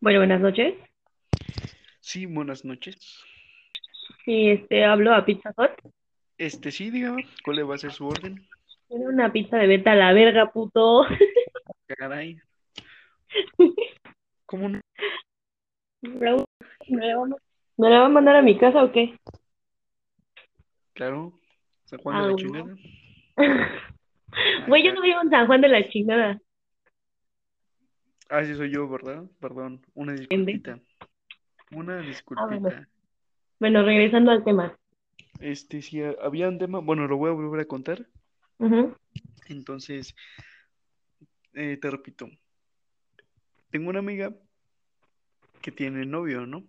Bueno, buenas noches. Sí, buenas noches. Sí, este, hablo a Pizza Hut. Este, sí, dígame, ¿cuál le va a ser su orden? Quiero una pizza de venta a la verga, puto. Caray, ¿cómo no? ¿Me la va a la mandar a mi casa o qué? Claro, San Juan Ah, de la bueno. chingada. Güey, yo no vivo en San Juan de la chingada. Ah, sí soy yo, ¿verdad? Perdón, una disculpita. Una Ah, bueno. disculpita. Bueno, regresando al tema. Este, si ha- había un tema, bueno, lo voy a volver a contar. Ujú, Entonces, eh, te repito, tengo una amiga que tiene novio, ¿no?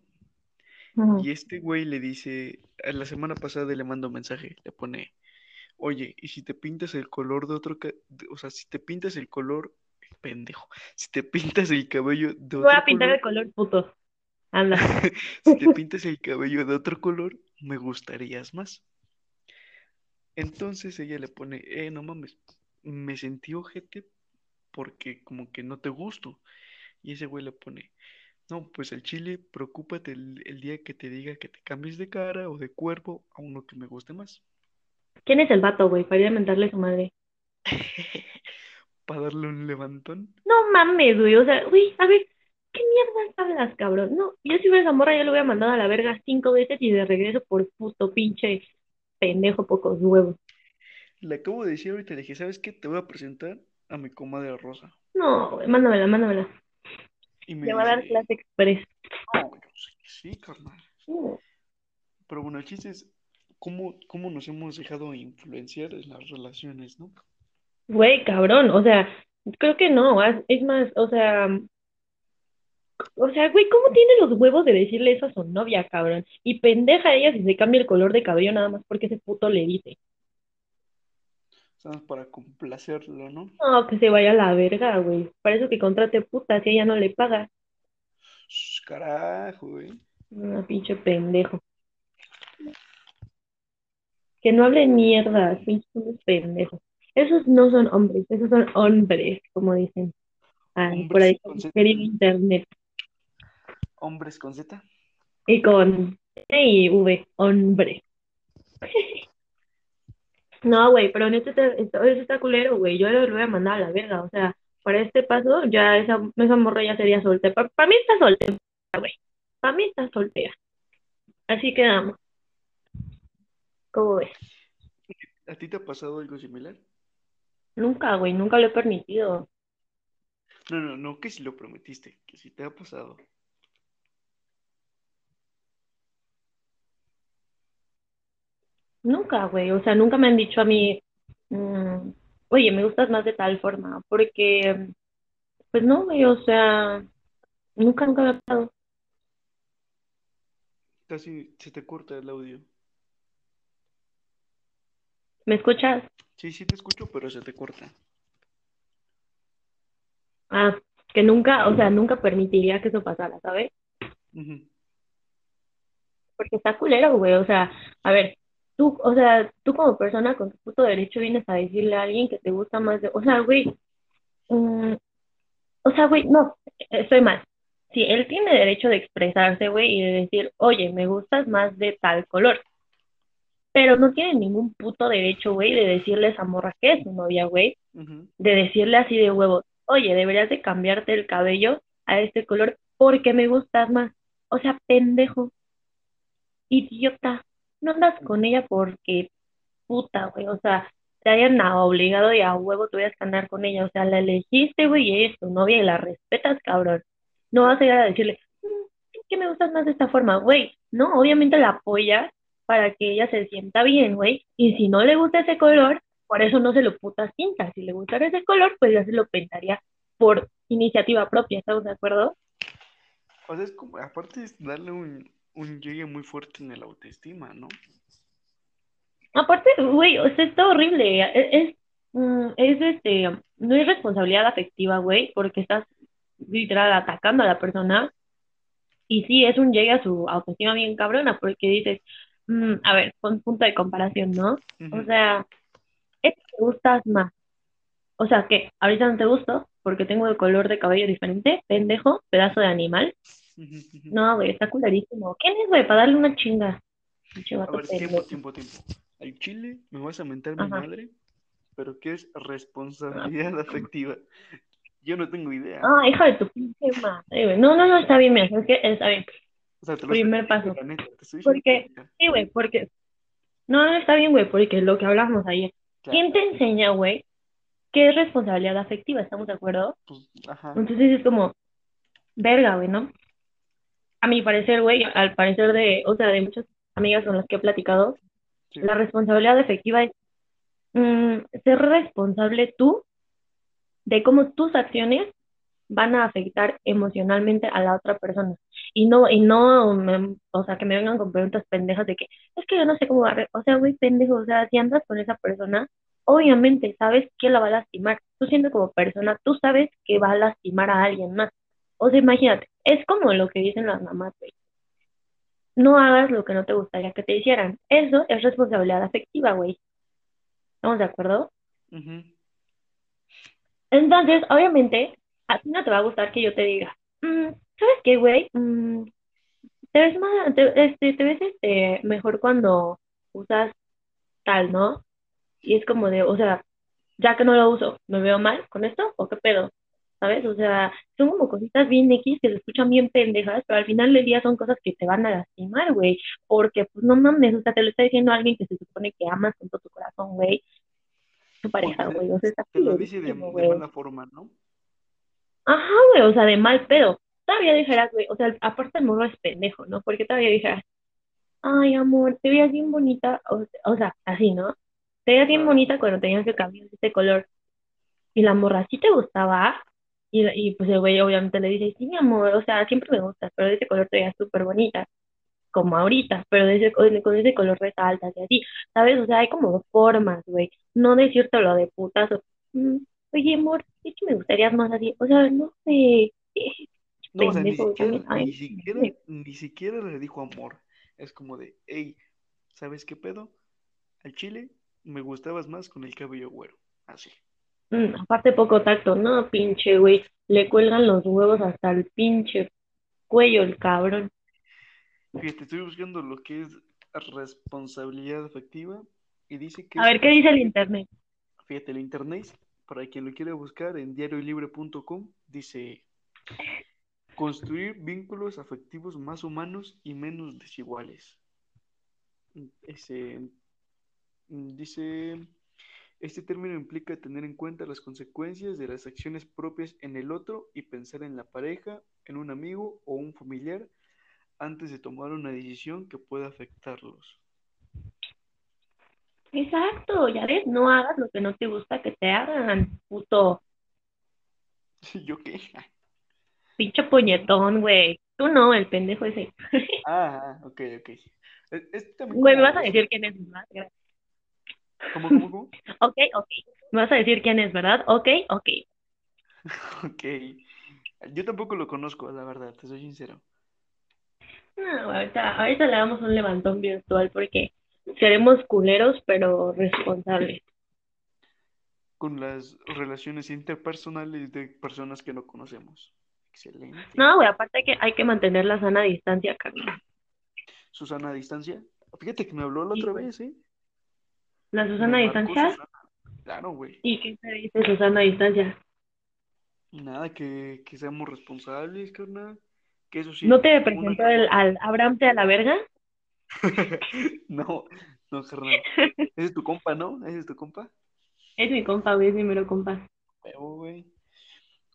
Y este güey le dice, a la semana pasada le mando un mensaje, le pone, oye, ¿y si te pintas el color de otro, o sea, si te pintas el color, pendejo, si te pintas el cabello de Voy a otro pintar color, el color puto. Anda. si te pintas el cabello de otro color, me gustarías más. Entonces ella le pone, eh, no mames, me sentí ojete porque como que no te gusto. Y ese güey le pone, no, pues al chile, preocúpate el, el día que te diga que te cambies de cara o de cuerpo a uno que me guste más. ¿Quién es el vato, güey? Para ir a mentarle a su madre. Para darle un levantón. No mames, güey. O sea, güey, a ver, ¿qué mierdas hablas, cabrón? No, yo si hubiera esa morra ya lo hubiera mandado a la verga cinco veces y de regreso por puto pinche pendejo pocos huevos. Le acabo de decir ahorita, le dije, ¿sabes qué? Te voy a presentar a mi comadre Rosa. No, güey, mándamela, mándamela. Y me Le va a dar dice, clase express. que sí, carnal. Pero bueno, el chiste es cómo, cómo nos hemos dejado influenciar en las relaciones, ¿no? Güey, cabrón, o sea, creo que no, es más, o sea, o sea, güey, ¿cómo tiene los huevos de decirle eso a su novia, cabrón? Y pendeja ella si se cambia el color de cabello nada más porque ese puto le dice. Estamos para complacerlo, ¿no? No, que se vaya a la verga, güey. Para eso que contrate puta si ella no le paga. Carajo, güey. Una pinche pendejo. Que no hable mierda, pinches unos pendejos. Esos no son hombres, esos son hombres, como dicen. Ay, por ahí Hombres con Z. querido internet. Hombres con Z. Y con y V, hombre. No, güey, pero en este te- esto- eso está culero, güey. Yo lo voy a mandar a la verga. O sea, para este paso, ya esa, esa morra ya sería soltera. Para mí está soltera, güey. Para mí está soltera. Así quedamos. ¿Cómo ves? ¿A ti te ha pasado algo similar? Nunca, güey, nunca lo he permitido. No, no, no, que si lo prometiste, que si te ha pasado. Nunca, güey. O sea, nunca me han dicho a mí, mm, oye, me gustas más de tal forma. Porque, pues no, güey, o sea, nunca, nunca me ha pasado. Casi se te corta el audio. ¿Me escuchas? Sí, sí te escucho, pero se te corta. Ah, que nunca, o sea, nunca permitiría que eso pasara, ¿sabes? Porque está culero, güey. O sea, a ver, tú, o sea, tú como persona con tu puto derecho vienes a decirle a alguien que te gusta más de, o sea, güey, mm, o sea, güey, no, estoy mal. Sí, él tiene derecho de expresarse, güey, y de decir, oye, me gustas más de tal color. Pero no tiene ningún puto derecho, güey, de decirle a esa morra que es su novia, güey, de decirle así de huevos, oye, deberías de cambiarte el cabello a este color porque me gustas más. O sea, pendejo, idiota, no andas con ella porque puta, güey, o sea, te hayan a- obligado y a huevo tuvieras que andar con ella, o sea, la elegiste, güey, y ella es tu novia y la respetas, cabrón. No vas a llegar a decirle, "Mm, que me gustas más de esta forma, güey. No, obviamente la apoyas para que ella se sienta bien, güey. Y si no le gusta ese color, por eso no se lo putas pinta. Si le gustara ese color, pues ya se lo pintaría por iniciativa propia, ¿estamos de acuerdo? O sea, es como, aparte es darle un, un llegue muy fuerte en el autoestima, ¿no? Aparte, güey, o sea, está horrible. Es, es, mm, es, este, no es responsabilidad afectiva, güey, porque estás literal atacando a la persona. Y sí, es un llegue a su autoestima bien cabrona, porque dices, mm, a ver, con punto de comparación, ¿no? O sea, es que te gustas más. O sea, que ahorita no te gusto porque tengo el color de cabello diferente, pendejo, pedazo de animal. No, güey, está culerísimo. ¿Quién es, güey, para darle una chinga? A ver, tiempo, tiempo, tiempo. Al chile me vas a mentar mi madre, pero ¿qué es responsabilidad afectiva? Yo no tengo idea. Ah, hija de tu pinche madre, güey. No, no, no, está bien, mira, es que está bien. O sea, te lo primer paso. la neta, te estoy diciendo Porque-. Sí, güey, porque... No, no, está bien, güey, porque lo que hablamos ayer. Claro, ¿Quién te enseña, güey, qué es responsabilidad afectiva? ¿Estamos de acuerdo? pues, ajá. Entonces es como, verga, güey, ¿no? A mi parecer, güey, al parecer de, o sea, de muchas amigas con las que he platicado, Sí. la responsabilidad afectiva es mm, ser responsable tú de cómo tus acciones van a afectar emocionalmente a la otra persona. Y no, y no, me- o sea, que me vengan con preguntas pendejas de que, es que yo no sé cómo va a, re-". o sea, güey, pendejo, o sea, si andas con esa persona, obviamente sabes que la va a lastimar. Tú siendo como persona, tú sabes que va a lastimar a alguien más. O sea, imagínate, es como lo que dicen las mamás, güey. No hagas lo que no te gustaría que te hicieran. Eso es responsabilidad afectiva, güey. ¿Estamos de acuerdo? Entonces, obviamente, a ti no te va a gustar que yo te diga, "Mm, ¿sabes qué, güey? Mm, te ves más, te, este, te ves este, mejor cuando usas tal, ¿no? Y es como de, o sea, ya que no lo uso, ¿me veo mal con esto? ¿O qué pedo? ¿Sabes? O sea, son como cositas bien X que se escuchan bien pendejas, pero al final del día son cosas que te van a lastimar, güey. Porque, pues, no mames, o sea, te lo está diciendo alguien que se supone que amas con todo tu corazón, güey. Tu pareja, Porque güey. O sea, está Te lo dice de, de mala forma, ¿no? Ajá, güey, o sea, de mal pedo. Todavía dijeras, güey, o sea, aparte el morro es pendejo, ¿no? Porque todavía dijeras, ay, amor, te veías bien bonita, o, o sea, así, ¿no? Te veías bien bonita cuando tenías el cabello de este color. Y la morra sí te gustaba, y, y pues el güey obviamente le dice, sí, mi amor, o sea, siempre me gustas, pero de ese color te veías súper bonita, como ahorita, pero de ese, con ese color resaltas y así, ¿sabes? O sea, hay como dos formas, güey, no decírtelo de putazo. Mm, Oye, amor, es que me gustaría más así, o sea, no sé, No, o sea, ni siquiera, ni siquiera, ni siquiera le dijo amor. Es como de, hey, ¿sabes qué pedo? Al chile me gustabas más con el cabello güero. Así. Mm, aparte poco tacto, no, pinche güey, le cuelgan los huevos hasta el pinche cuello el cabrón. Fíjate, estoy buscando lo que es responsabilidad afectiva y dice que A ver, ¿qué dice el internet? Fíjate, el internet, para quien lo quiera buscar en diariolibre.com, dice construir vínculos afectivos más humanos y menos desiguales. Ese, dice, este término implica tener en cuenta las consecuencias de las acciones propias en el otro y pensar en la pareja, en un amigo o un familiar antes de tomar una decisión que pueda afectarlos. Exacto, ya ves, no hagas lo que no te gusta que te hagan, puto ¿Yo qué? Pinche puñetón, güey. Tú no, el pendejo ese. Ah, ok, ok. Es, es también Güey, me vas a decir quién es, ¿verdad? Gracias. ¿Cómo, cómo, cómo? Ok, ok. Me vas a decir quién es, ¿verdad? Ok, ok. Ok. Yo tampoco lo conozco, la verdad, te soy sincero. No, ahorita, ahorita le damos un levantón virtual porque seremos culeros, pero responsables. Con las relaciones interpersonales de personas que no conocemos. Excelente. No, güey, aparte que hay que mantener la sana distancia, carnal. Susana a distancia. Fíjate que me habló la Sí, otra vez, ¿eh? La Susana a distancia. Susana. Claro, güey. ¿Y qué te dice Susana a distancia? Nada, que, que seamos responsables, carnal. Que eso sí. ¿No te una presentó el, al Abraham a la verga? No, no, carnal. Ese es tu compa, ¿no? Ese es tu compa. Es mi compa, güey, es mi mero compa. Huevo, güey.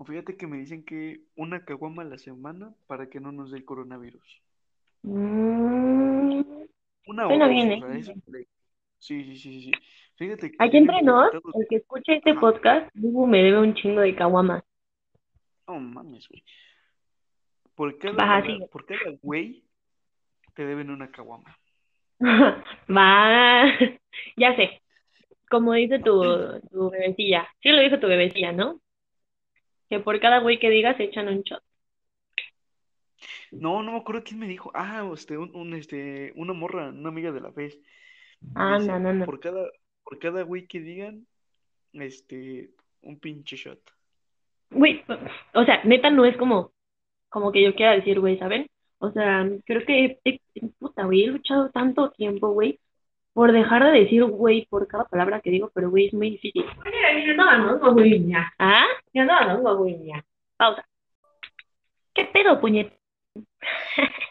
Fíjate que me dicen que una caguama a la semana para que no nos dé el coronavirus. Mm, Una o Suena dos, bien, o ¿eh? sea, es. Sí, sí, sí, sí. sí. Fíjate que Aquí entre nos, el que escuche este podcast, Bubu me debe un chingo de caguamas. No mames, güey. Por sigue. por cada güey te deben una caguama. Va, ya sé. Como dice tu, tu bebecilla. Sí lo dijo tu bebecilla, ¿no? Que por cada güey que digas se echan un shot. No, no me acuerdo quién me dijo. Ah, este, un, un, este, una morra, una amiga de la vez. Ah, Dice, no, no, no. Por cada, por cada güey que digan, este, un pinche shot. Güey, o sea, neta no es como, como que yo quiera decir, güey, ¿saben? O sea, creo que, he- puta, güey, he luchado tanto tiempo, güey, por dejar de decir, güey, por cada palabra que digo, pero, güey, es muy difícil. ¿Ah? Pausa. ¿Qué pedo, puñet?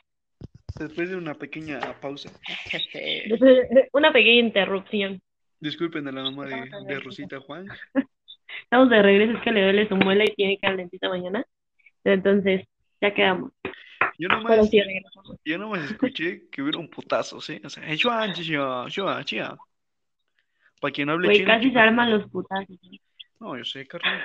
Después de una pequeña pausa. Una pequeña interrupción. Disculpen a la mamá de, de Rosita Juan. Estamos de regreso, es que le duele su muela y tiene dentista mañana. Entonces, ya quedamos. Yo nomás, sí, yo nomás escuché que hubieron putazos, ¿eh? O sea, Juan, Juan, Juan, Juan. Para quien no hable Güey, chino, casi se arman los putazos. No, yo sé, carnal.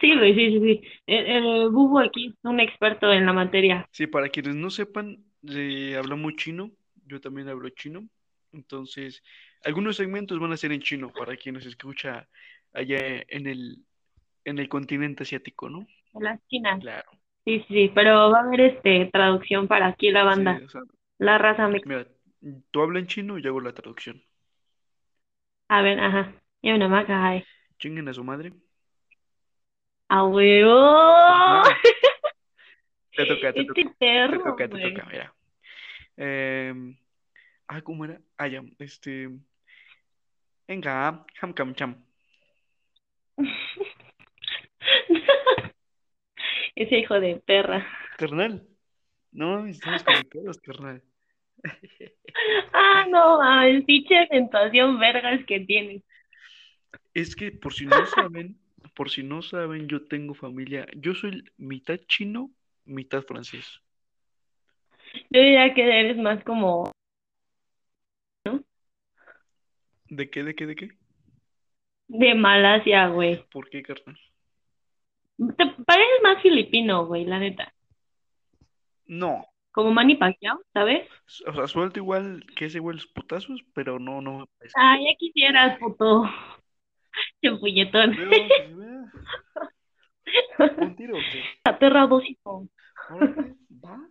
Sí, güey, sí, sí, sí. El, el Bubu aquí es un experto en la materia. Sí, para quienes no sepan, eh, hablamos chino. Yo también hablo chino. Entonces, algunos segmentos van a ser en chino para quienes escucha allá en el, en el continente asiático, ¿no? En las chinas. Claro. Sí, sí, pero va a haber este traducción para aquí la banda, Sí, o sea, la raza mexicana. mira, tú hablas en chino y yo hago la traducción. A ver, ajá. Y una maca, ay. Chinguen a su madre. ¡A huevo! Ajá. Te toca, te toca. Este Te perro, toca, te güey. toca, mira. Em, ah, ¿cómo era? Ah, ya, este. Venga, ham cam cham. Ese hijo de perra. Carnal. No mames, estamos conectados, carnal. Ah, no, mames, pinche acentuación vergas que tienes. Es que por si no saben, por si no saben, yo tengo familia. Yo soy mitad chino, mitad francés. Yo diría que eres más como ¿De qué, de qué, de qué? de Malasia, güey. ¿Por qué, carnal? Te pareces más filipino, güey, la neta. No. Como Manny Pacquiao, ¿sabes? O sea, suelto igual que ese güey los putazos, pero no, no me parece. Ah, ya quisieras, puto. Vea. ¿Un tiro o qué? Va.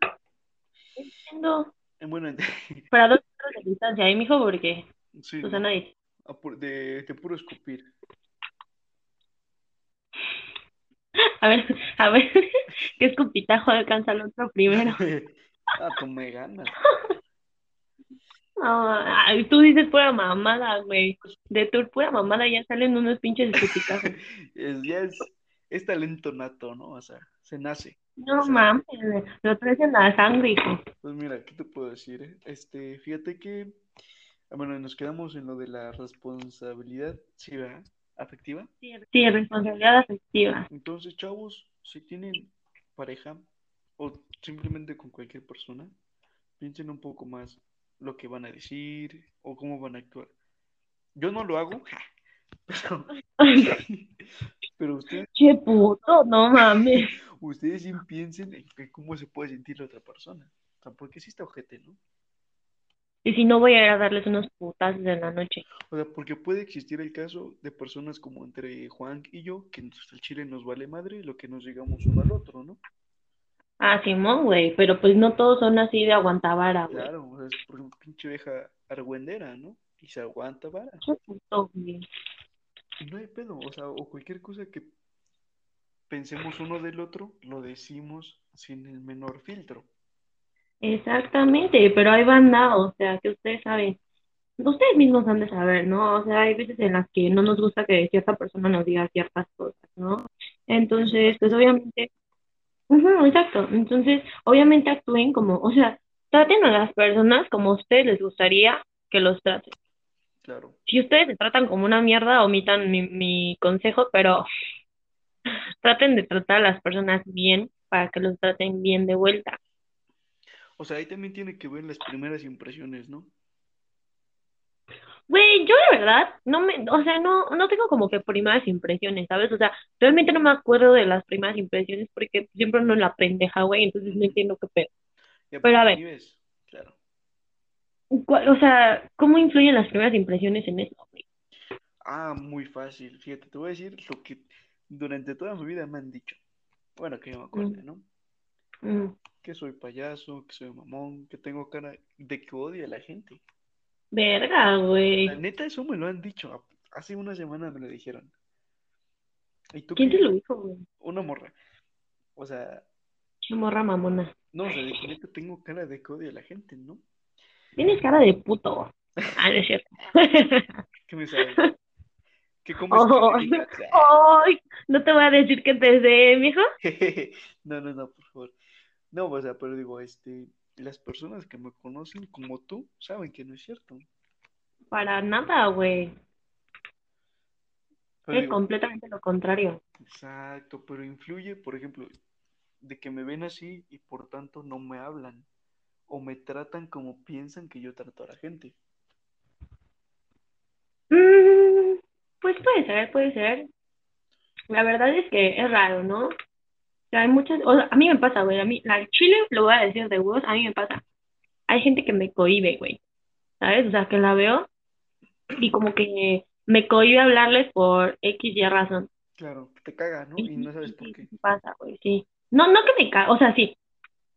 Entiendo. Eh, Bueno, Para dos metros de distancia, ¿eh, mijo? Porque sí, Susana dice. de, de puro escupir. A ver, a ver, ¿qué escupitajo alcanza el otro primero? Ah, tú me ganas. Ay, tú dices pura mamada, güey. De tu pura mamada ya salen unos pinches escupitajos. Es, ya es, es talento nato, ¿no? O sea, se nace. No mames, lo traes en la sangre, hijo. Pues mira, ¿qué te puedo decir? eh? Este, fíjate que, ah, bueno, nos quedamos en lo de la responsabilidad, sí, ¿verdad? Afectiva. Sí, responsabilidad afectiva. Entonces, chavos, si tienen pareja o simplemente con cualquier persona, piensen un poco más lo que van a decir o cómo van a actuar. Yo no lo hago, ja, pero, pero ustedes, Che puto, no mames. ustedes sí piensen en cómo se puede sentir la otra persona. O sea, porque sí está ojete, ¿no? Y si no voy a ir a darles unos putazos en la noche. O sea, porque puede existir el caso de personas como entre Juan y yo, que el chile nos vale madre lo que nos digamos uno al otro, ¿no? Ah, Simón, güey, pero pues no todos son así de aguantabara, güey. Claro, o sea, es por ejemplo, pinche vieja argüendera, ¿no? Y se aguanta vara. Y no hay pedo, o sea, o cualquier cosa que pensemos uno del otro, lo decimos sin el menor filtro. Exactamente, pero hay banda, o sea, que ustedes saben, ustedes mismos han de saber, ¿no? O sea, hay veces en las que no nos gusta que cierta persona nos diga ciertas cosas, ¿no? Entonces, pues obviamente, ujú, exacto, entonces, obviamente actúen como, o sea, traten a las personas como a ustedes les gustaría que los traten. Claro, Si ustedes se tratan como una mierda, omitan mi, mi consejo, pero traten de tratar a las personas bien para que los traten bien de vuelta. O sea, ahí también tiene que ver las primeras impresiones, ¿no? Güey, yo de verdad, no me, o sea, no, no tengo como que primeras impresiones, ¿sabes? O sea, realmente no me acuerdo de las primeras impresiones porque siempre es la pendeja, güey, entonces no entiendo qué pedo. Ya Pero a ver. ves, claro. ¿Cuál- O sea, ¿cómo influyen las primeras impresiones en eso, güey? Ah, muy fácil. Fíjate, te voy a decir lo que durante toda mi vida me han dicho. Bueno, que yo me acuerde, ¿no? Mm, Que soy payaso, que soy mamón, que tengo cara de que odio a la gente. verga, güey. La neta, eso me lo han dicho. Hace una semana me lo dijeron. ¿Y tú ¿Quién qué? te lo dijo, güey? Una morra. O sea, Che morra mamona. no, o sea, de que neta tengo cara de que odio a la gente, ¿no? Tienes cara de puto. Ah, no es cierto. ¿Qué me sabes? ¿Qué comes Oh. Ay, no te voy a decir que te sé, mijo. No, no, no, por favor. No, o sea, pero digo, este, las personas que me conocen como tú saben que no es cierto. Para nada, güey. Es digo, completamente lo contrario. exacto, pero influye, por ejemplo, de que me ven así y por tanto no me hablan o me tratan como piensan que yo trato a la gente. Mm, pues puede ser, puede ser. La verdad es que es raro, ¿no? Sea, hay muchas, o sea, a mí me pasa, güey, a mí, la chile, lo voy a decir de huevos, a mí me pasa. Hay gente que me cohíbe, güey, ¿sabes? O sea, que la veo y como que me cohíbe hablarles por X y razón. Claro, que te caga, ¿no? Y no sabes por qué. pasa, güey, sí. No, no que me cagan, o sea, sí.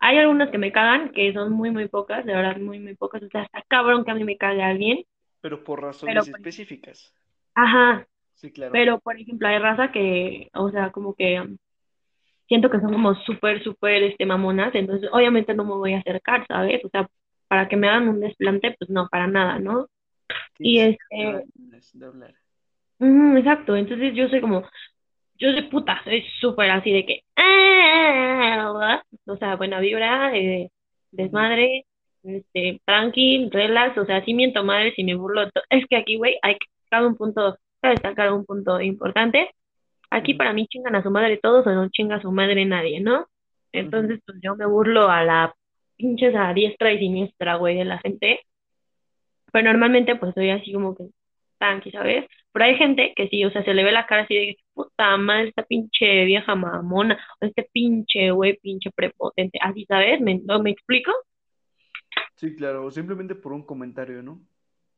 Hay algunas que me cagan, que son muy, muy pocas, de verdad, muy, muy pocas. O sea, está cabrón que a mí me cague alguien. Pero por razones Pero, pues, específicas. Ajá, Sí, claro. Pero, por ejemplo, hay raza que, o sea, como que um, siento que son como súper, súper, este, mamonas, entonces obviamente no me voy a acercar, ¿sabes? O sea, para que me hagan un desplante, pues no, para nada, ¿no? Y este, ujú, exacto, entonces yo soy como, yo soy puta, soy súper así de que, ah, o sea, buena vibra, eh, desmadre, este, tranqui, relax, o sea, sí miento madre si me burlo, es que aquí, güey, hay que destacar un punto, hay que destacar un punto importante, aquí para mí chingan a su madre todos o no chinga a su madre nadie, ¿no? Entonces, pues yo me burlo a la pinches a diestra y siniestra, güey, de la gente, pero normalmente pues soy así como que tranqui, ¿sabes? Pero hay gente que sí, o sea, se le ve la cara así de puta madre, esta pinche vieja mamona, o este pinche güey, pinche prepotente, así, ¿sabes? ¿Me, no me explico? Sí, claro, o simplemente por un comentario, ¿no?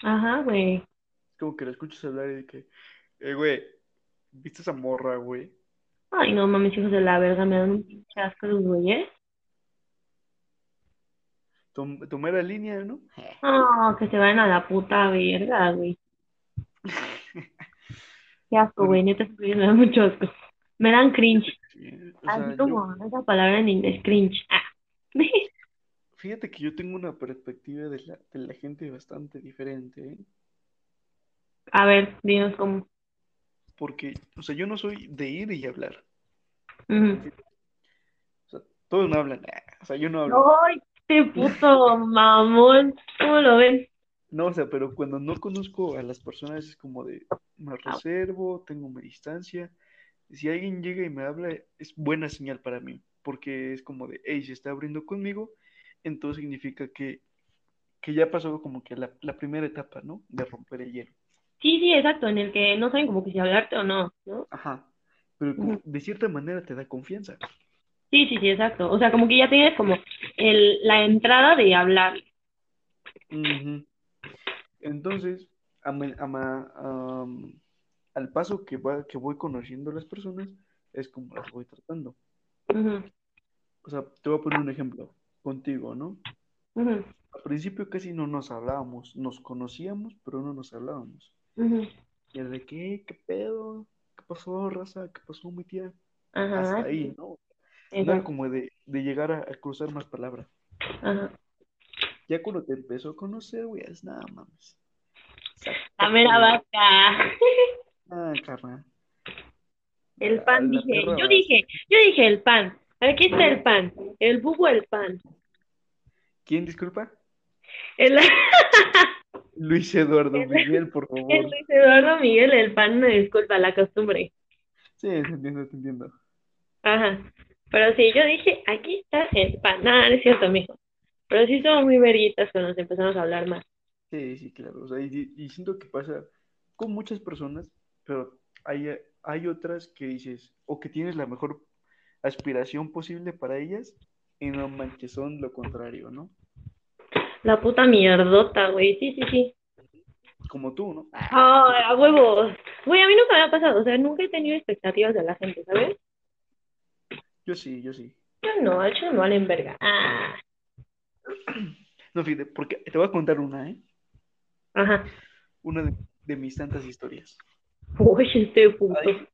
Ajá, güey. Es como que la escuchas hablar y de que, eh, güey, ¿viste esa morra, güey? Ay, no mames, hijos de la verga, me dan un pinche asco los güeyes. Tom- Tomé la línea, ¿no? No, que se vayan a la puta verga, güey. Qué asco, güey, neta, me dan mucho asco. Me dan cringe. Sí, o sea, Así yo, como esa palabra en inglés, cringe. Ah. fíjate que yo tengo una perspectiva de la, de la gente bastante diferente, ¿eh? A ver, dinos cómo. Porque, o sea, yo no soy de ir y hablar. O sea, todos no hablan. ah, O sea, yo no hablo. Ay, este puto mamón. ¿Cómo lo ven? No, o sea, pero cuando no conozco a las personas es como de, me reservo, tengo mi distancia. Si alguien llega y me habla, es buena señal para mí, porque es como de, hey, se está abriendo conmigo, entonces significa que, que ya pasó como que la, la primera etapa, ¿no? De romper el hielo. Sí, sí, exacto, en el que no saben como que si hablarte o no, ¿no? Ajá. Pero como- de cierta manera te da confianza. Sí, sí, sí, exacto. O sea, como que ya tienes como el, la entrada de hablar. Entonces, a a al paso que, va, que voy conociendo a las personas, es como las voy tratando. O sea, te voy a poner un ejemplo contigo, ¿no? ujú, Al principio casi no nos hablábamos, nos conocíamos, pero no nos hablábamos. Y era de qué, qué pedo, qué pasó, raza, qué pasó, mi tía. Ajá, Hasta ahí, ¿no? No era como de, de llegar a, a cruzar más palabras. Ajá. Ya cuando te empezó a conocer, güey, es nada, mames. La mera vaca. Ah, carnal. El La- pan, la dije. Yo dije, yo dije el pan. Aquí está el pan. El bubo, el pan. ¿Quién, disculpa? El, Luis Eduardo El- Miguel, por el favor. Luis Eduardo Miguel, el pan, no disculpa la costumbre. Sí, te entiendo, te entiendo. Ajá. Pero sí, yo dije, aquí está el pan. Nada, no es cierto, mijo. Pero sí somos muy verguitas cuando nos empezamos a hablar más. Sí, sí, claro. O sea, y, y siento que pasa con muchas personas, pero hay, hay otras que dices, o que tienes la mejor aspiración posible para ellas, y no manches, son lo contrario, ¿no? La puta mierdota, güey. Sí, sí, sí. Como tú, ¿no? Ay, a huevos. Güey, a mí nunca me ha pasado. O sea, nunca he tenido expectativas de la gente, ¿sabes? Yo sí, yo sí. Yo no, hecho no valen verga. Ah. No, fíjate, porque te voy a contar una, ¿eh? Ajá. Una de, de mis tantas historias. Uy, este puto. Ay,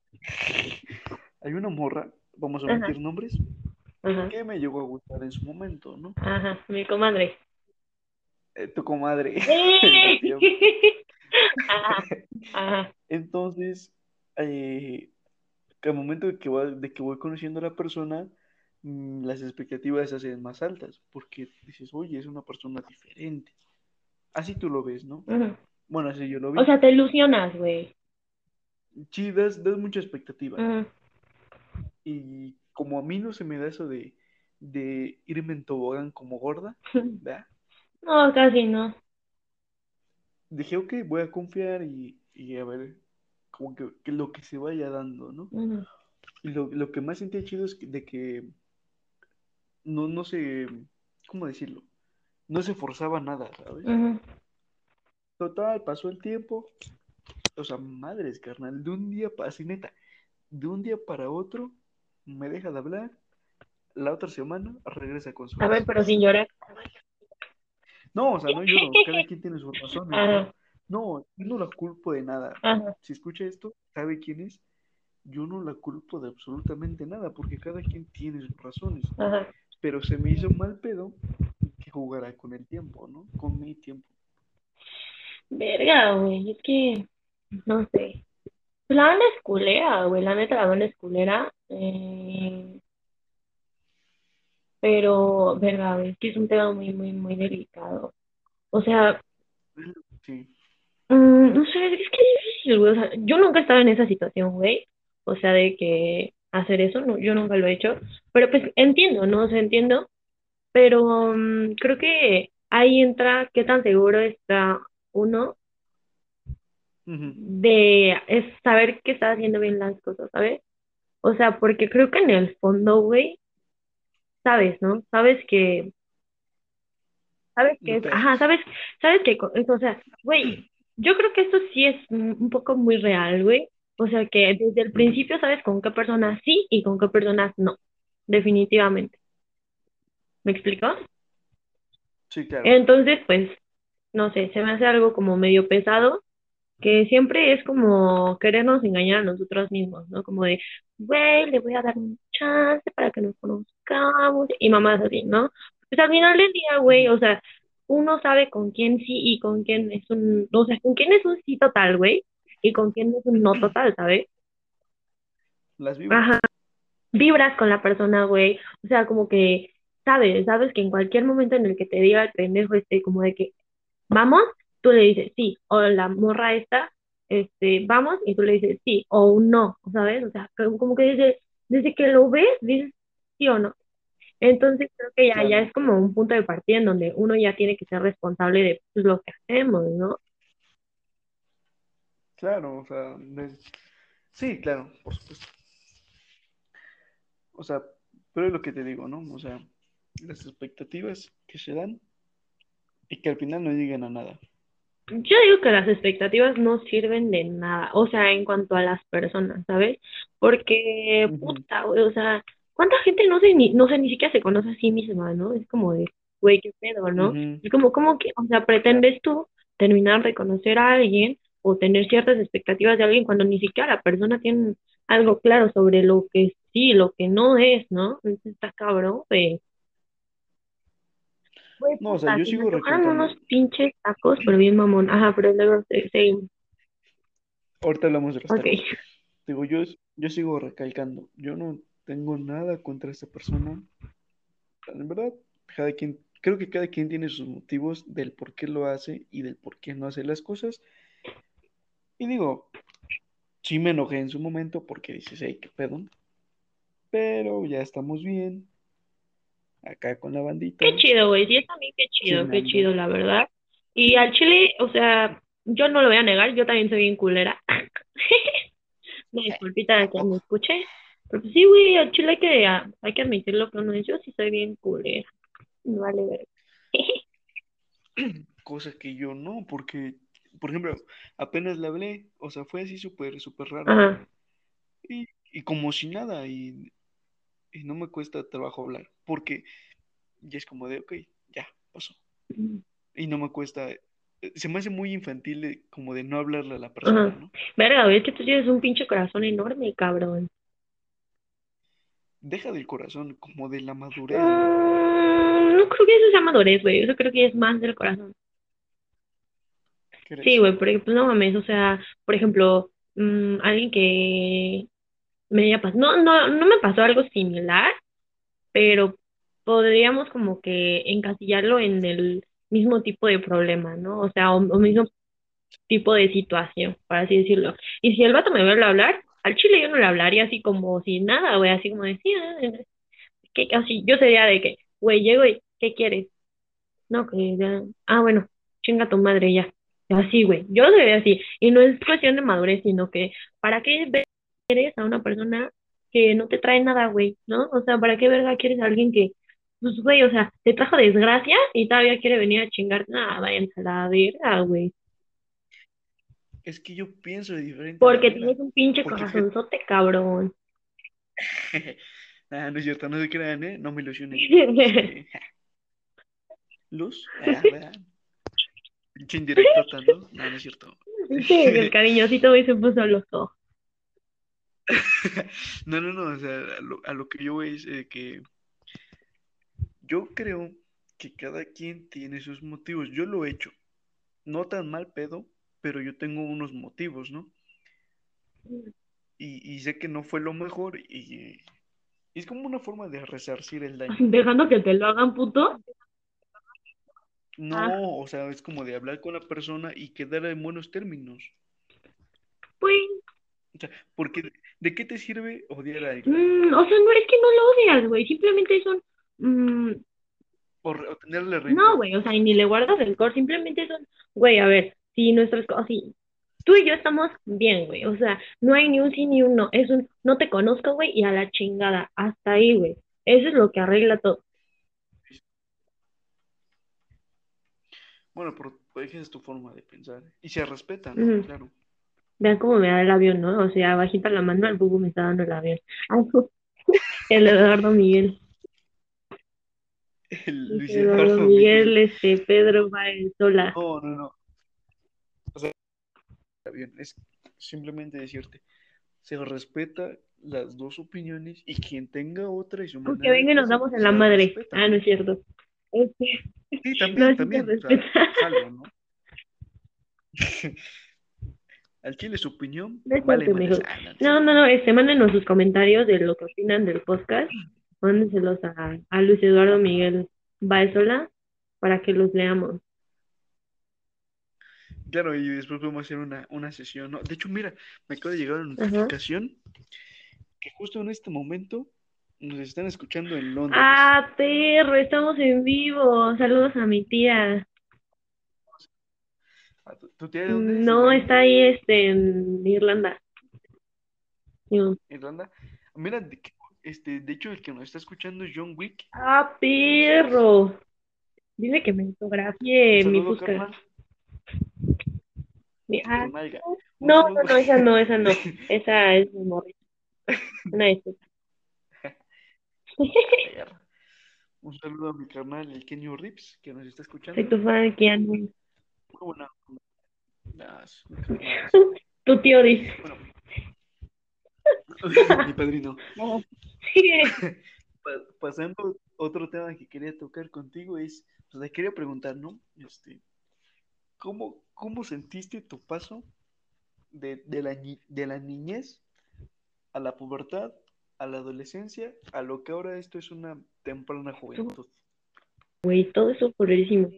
hay una morra, vamos a omitir nombres, Ajá. que me llegó a gustar en su momento, ¿no? Ajá, mi comadre. Eh, tu comadre. Tío. Ajá, ajá. Entonces, eh, al momento de que, voy, de que voy conociendo a la persona, mm, las expectativas se hacen más altas, porque dices, oye, es una persona diferente. Así tú lo ves, ¿no? Bueno, así yo lo vi. O sea, te ilusionas, güey. sí, das, das mucha expectativa. Y como a mí no se me da eso de, de irme en tobogán como gorda, ¿verdad? No, casi no. Dije, ok, voy a confiar y, y a ver, como que, que lo que se vaya dando, ¿no? Y lo, lo que más sentía chido es de que no, no se, ¿cómo decirlo? No se forzaba nada, ¿sabes? Total, pasó el tiempo. O sea, madres, carnal, de un día para, así neta, de un día para otro, me deja de hablar. La otra semana regresa con su A ver, pero sin llorar. No, o sea, no lloro, cada quien tiene sus razones, ¿no? Ajá, No, yo no la culpo de nada. ajá, Si escucha esto, sabe quién es. Yo no la culpo de absolutamente nada, porque cada quien tiene sus razones. ajá. Pero se me hizo mal pedo que jugara con el tiempo, ¿no? Con mi tiempo. Verga, güey, es que, no sé. La banda es culera, güey, la neta la banda es culera. Eh, pero, güey, es que es un tema muy, muy, muy delicado. O sea, Sí. mm, no sé, es que es difícil, güey. O sea, yo nunca he estado en esa situación, güey. O sea, de que hacer eso, no, yo nunca lo he hecho. Pero pues entiendo, ¿no? O sea, entiendo. Pero mm, creo que ahí entra qué tan seguro está uno de es saber que está haciendo bien las cosas, ¿sabes? O sea, porque creo que en el fondo, güey, sabes, ¿no? Sabes que, sabes que ajá, sabes, sabes que, o sea, güey, yo creo que esto sí es un un poco muy real, güey. O sea, que desde el principio sabes con qué personas sí y con qué personas no, definitivamente. ¿Me explico? Sí, claro. Entonces, pues, no sé, se me hace algo como medio pesado, que siempre es como querernos engañar a nosotros mismos, ¿no? Como de, güey, le voy a dar un chance para que nos conozcamos, y mamás así, ¿no? Pues al final del día, güey, o sea, uno sabe con quién sí y con quién es un, o sea, con quién es un sí total, güey, y con quién es un no total, ¿sabes? Las vibras. Ajá, vibras con la persona, güey, o sea, como que sabes, sabes que en cualquier momento en el que te diga el pendejo este, como de que vamos, tú le dices sí, o la morra esta, este, vamos, y tú le dices sí, o un no, ¿sabes? O sea, como que desde, desde que lo ves, dices sí o no. Entonces creo que ya, ya es como un punto de partida en donde uno ya tiene que ser responsable de pues, lo que hacemos, ¿no? Claro, o sea, sí, claro, por supuesto. O sea, pero es lo que te digo, ¿no? O sea, las expectativas que se dan y que al final no llegan a nada. Yo digo que las expectativas no sirven de nada, o sea, en cuanto a las personas, ¿sabes? Porque, puta, güey, o sea, ¿cuánta gente no se ni, no sé, ni siquiera se conoce a sí misma, ¿no? Es como de, güey, qué pedo, ¿no? Es como, como que, o sea, pretendes tú terminar de conocer a alguien o tener ciertas expectativas de alguien cuando ni siquiera la persona tiene algo claro sobre lo que sí, lo que no es, ¿no? Entonces está cabrón, güey. No, o sea, yo sigo recalcando. unos pinches tacos, pero bien mamón. Ajá, pero luego se- seguimos. Ahorita hablamos de los Ok. tacos. Digo, yo, yo sigo recalcando. Yo no tengo nada contra esta persona. En verdad, cada quien, creo que cada quien tiene sus motivos del por qué lo hace y del por qué no hace las cosas. Y digo, sí me enojé en su momento porque dices, hey, qué pedo. Pero ya estamos bien. Acá con la bandita. Qué chido, güey. Sí, también qué chido, qué chido, la verdad. Y al chile, o sea, yo no lo voy a negar, yo también soy bien culera. Una disculpita de que me escuche. Pero sí, güey, al chile hay que, hay que admitirlo uno es. Yo sí soy bien culera. Me vale ver. Cosa que yo no, porque, por ejemplo, apenas le hablé, o sea, fue así súper, súper raro. Ajá. Y, y como si nada, y, y no me cuesta trabajo hablar, porque ya es como de, ok, ya, pasó. Y no me cuesta, eh, se me hace muy infantil de- como de no hablarle a la persona, Ajá. ¿no? Verga, es que tú tienes un pinche corazón enorme, cabrón. deja del corazón, como de la madurez. Mm, no creo que eso sea madurez, güey. Eso creo que es más del corazón. Sí, güey, porque pues no mames, o sea, por ejemplo, mm, alguien que me pasado, no, no, no me pasó algo similar, pero podríamos como que encasillarlo en el mismo tipo de problema, ¿no? O sea, o, mismo tipo de situación, por así decirlo. Y si el vato me vuelve a hablar, al chile yo no le hablaría así como si nada, güey, así como decía, que así, yo sería de que, güey, llego y, ¿qué quieres? No, que ya, ah, bueno, chinga tu madre ya. Así, güey, yo sería así. Y no es cuestión de madurez, sino que, ¿para qué eres a una persona que no te trae nada, güey? ¿No? O sea, ¿para qué verga quieres a alguien que pues, güey, o sea, te trajo desgracia y todavía quiere venir a chingar. Nada, vayan a la verga, güey. Es que yo pienso de diferente. Porque tienes un pinche corazonzote, cabrón. ah, no es cierto, no se crean, ¿eh? No me ilusionen. Luz, ah, Pinche indirecto. No, no es cierto. Sí, el cariñosito me se puso los ojos. no, no, no, o sea, a lo, a lo que yo voy es eh, que yo creo que cada quien tiene sus motivos. Yo lo he hecho. No tan mal pedo, pero yo tengo unos motivos, ¿no? Y, sé que no fue lo mejor y, es como una forma de resarcir el daño. ¿Dejando que te lo hagan, puto? No, ah. o sea, es como de hablar con la persona y quedar en buenos términos. Pues. O sea, porque ¿de qué te sirve odiar a alguien? Mm, o sea, no es que no lo odias, güey. Simplemente son Mm, o, tenerle No, güey, o sea, y ni le guardas el core, simplemente son, güey, a ver, si nuestras cosas, si tú y yo estamos bien, güey, o sea, no hay ni un sí ni un no, es un no te conozco, güey, y a la chingada, hasta ahí, güey. Eso es lo que arregla todo. Bueno, pero esa es tu forma de pensar. Y se respeta, ¿no? Claro. Vean cómo me da el avión, ¿no? O sea, bajita la mano, al bubu me está dando el avión. el Eduardo Miguel. Luis Eduardo Miguel, este, Pedro Sola. No, no, no. O sea, bien, es simplemente decirte, se respeta las dos opiniones y quien tenga otra y su Porque venga y nos damos en la madre. Ah, no es cierto. Este, sí, también, también. O sea, ¿no? Al chile su opinión. No, vale, ah, no, no, no, este, mándenos sus comentarios de lo que opinan del podcast mándenselos a, a Luis Eduardo Miguel Baezola para que los leamos. Claro, y después podemos hacer una, una sesión, ¿no? De hecho, mira, me acaba de llegar una notificación que justo en este momento nos están escuchando en Londres. Ah, perro, estamos en vivo. Saludos a mi tía. ¿Tu tía de dónde No, está ahí este, en Irlanda. ¿Irlanda? Mira, este, de hecho, el que nos está escuchando es John Wick. ¡Ah, perro! Dile que me fotografie mi busca. Ah, no, no, no, esa no, esa no. Esa es mi morrita. Una de Un saludo a mi canal, el Kenyo Rips, que nos está escuchando. Soy tu fan, Keanu. Muy buena. tu tío dice. Bueno, mi padrino. Pasando otro tema que quería tocar contigo es, pues le quería preguntar, ¿no? Este, ¿cómo, cómo sentiste tu paso de, de, la, de la niñez a la pubertad, a la adolescencia, a lo que ahora esto es una temprana juventud? Güey, todo eso purísimo.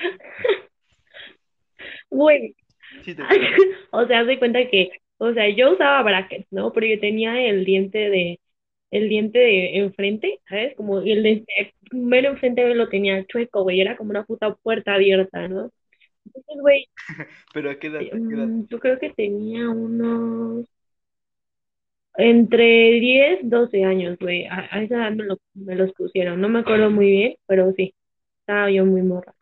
Güey. o sea, de cuenta que o sea, yo usaba brackets, ¿no? Pero yo tenía el diente de, el diente de enfrente, ¿sabes? Como el de mero enfrente lo tenía chueco, güey, era como una puta puerta abierta, ¿no? Entonces, güey. ¿Pero a qué edad? Mm, yo creo que tenía unos. Entre 10, 12 años, güey. A, esa edad me, me los pusieron. No me acuerdo muy bien, pero sí. Estaba yo muy morra.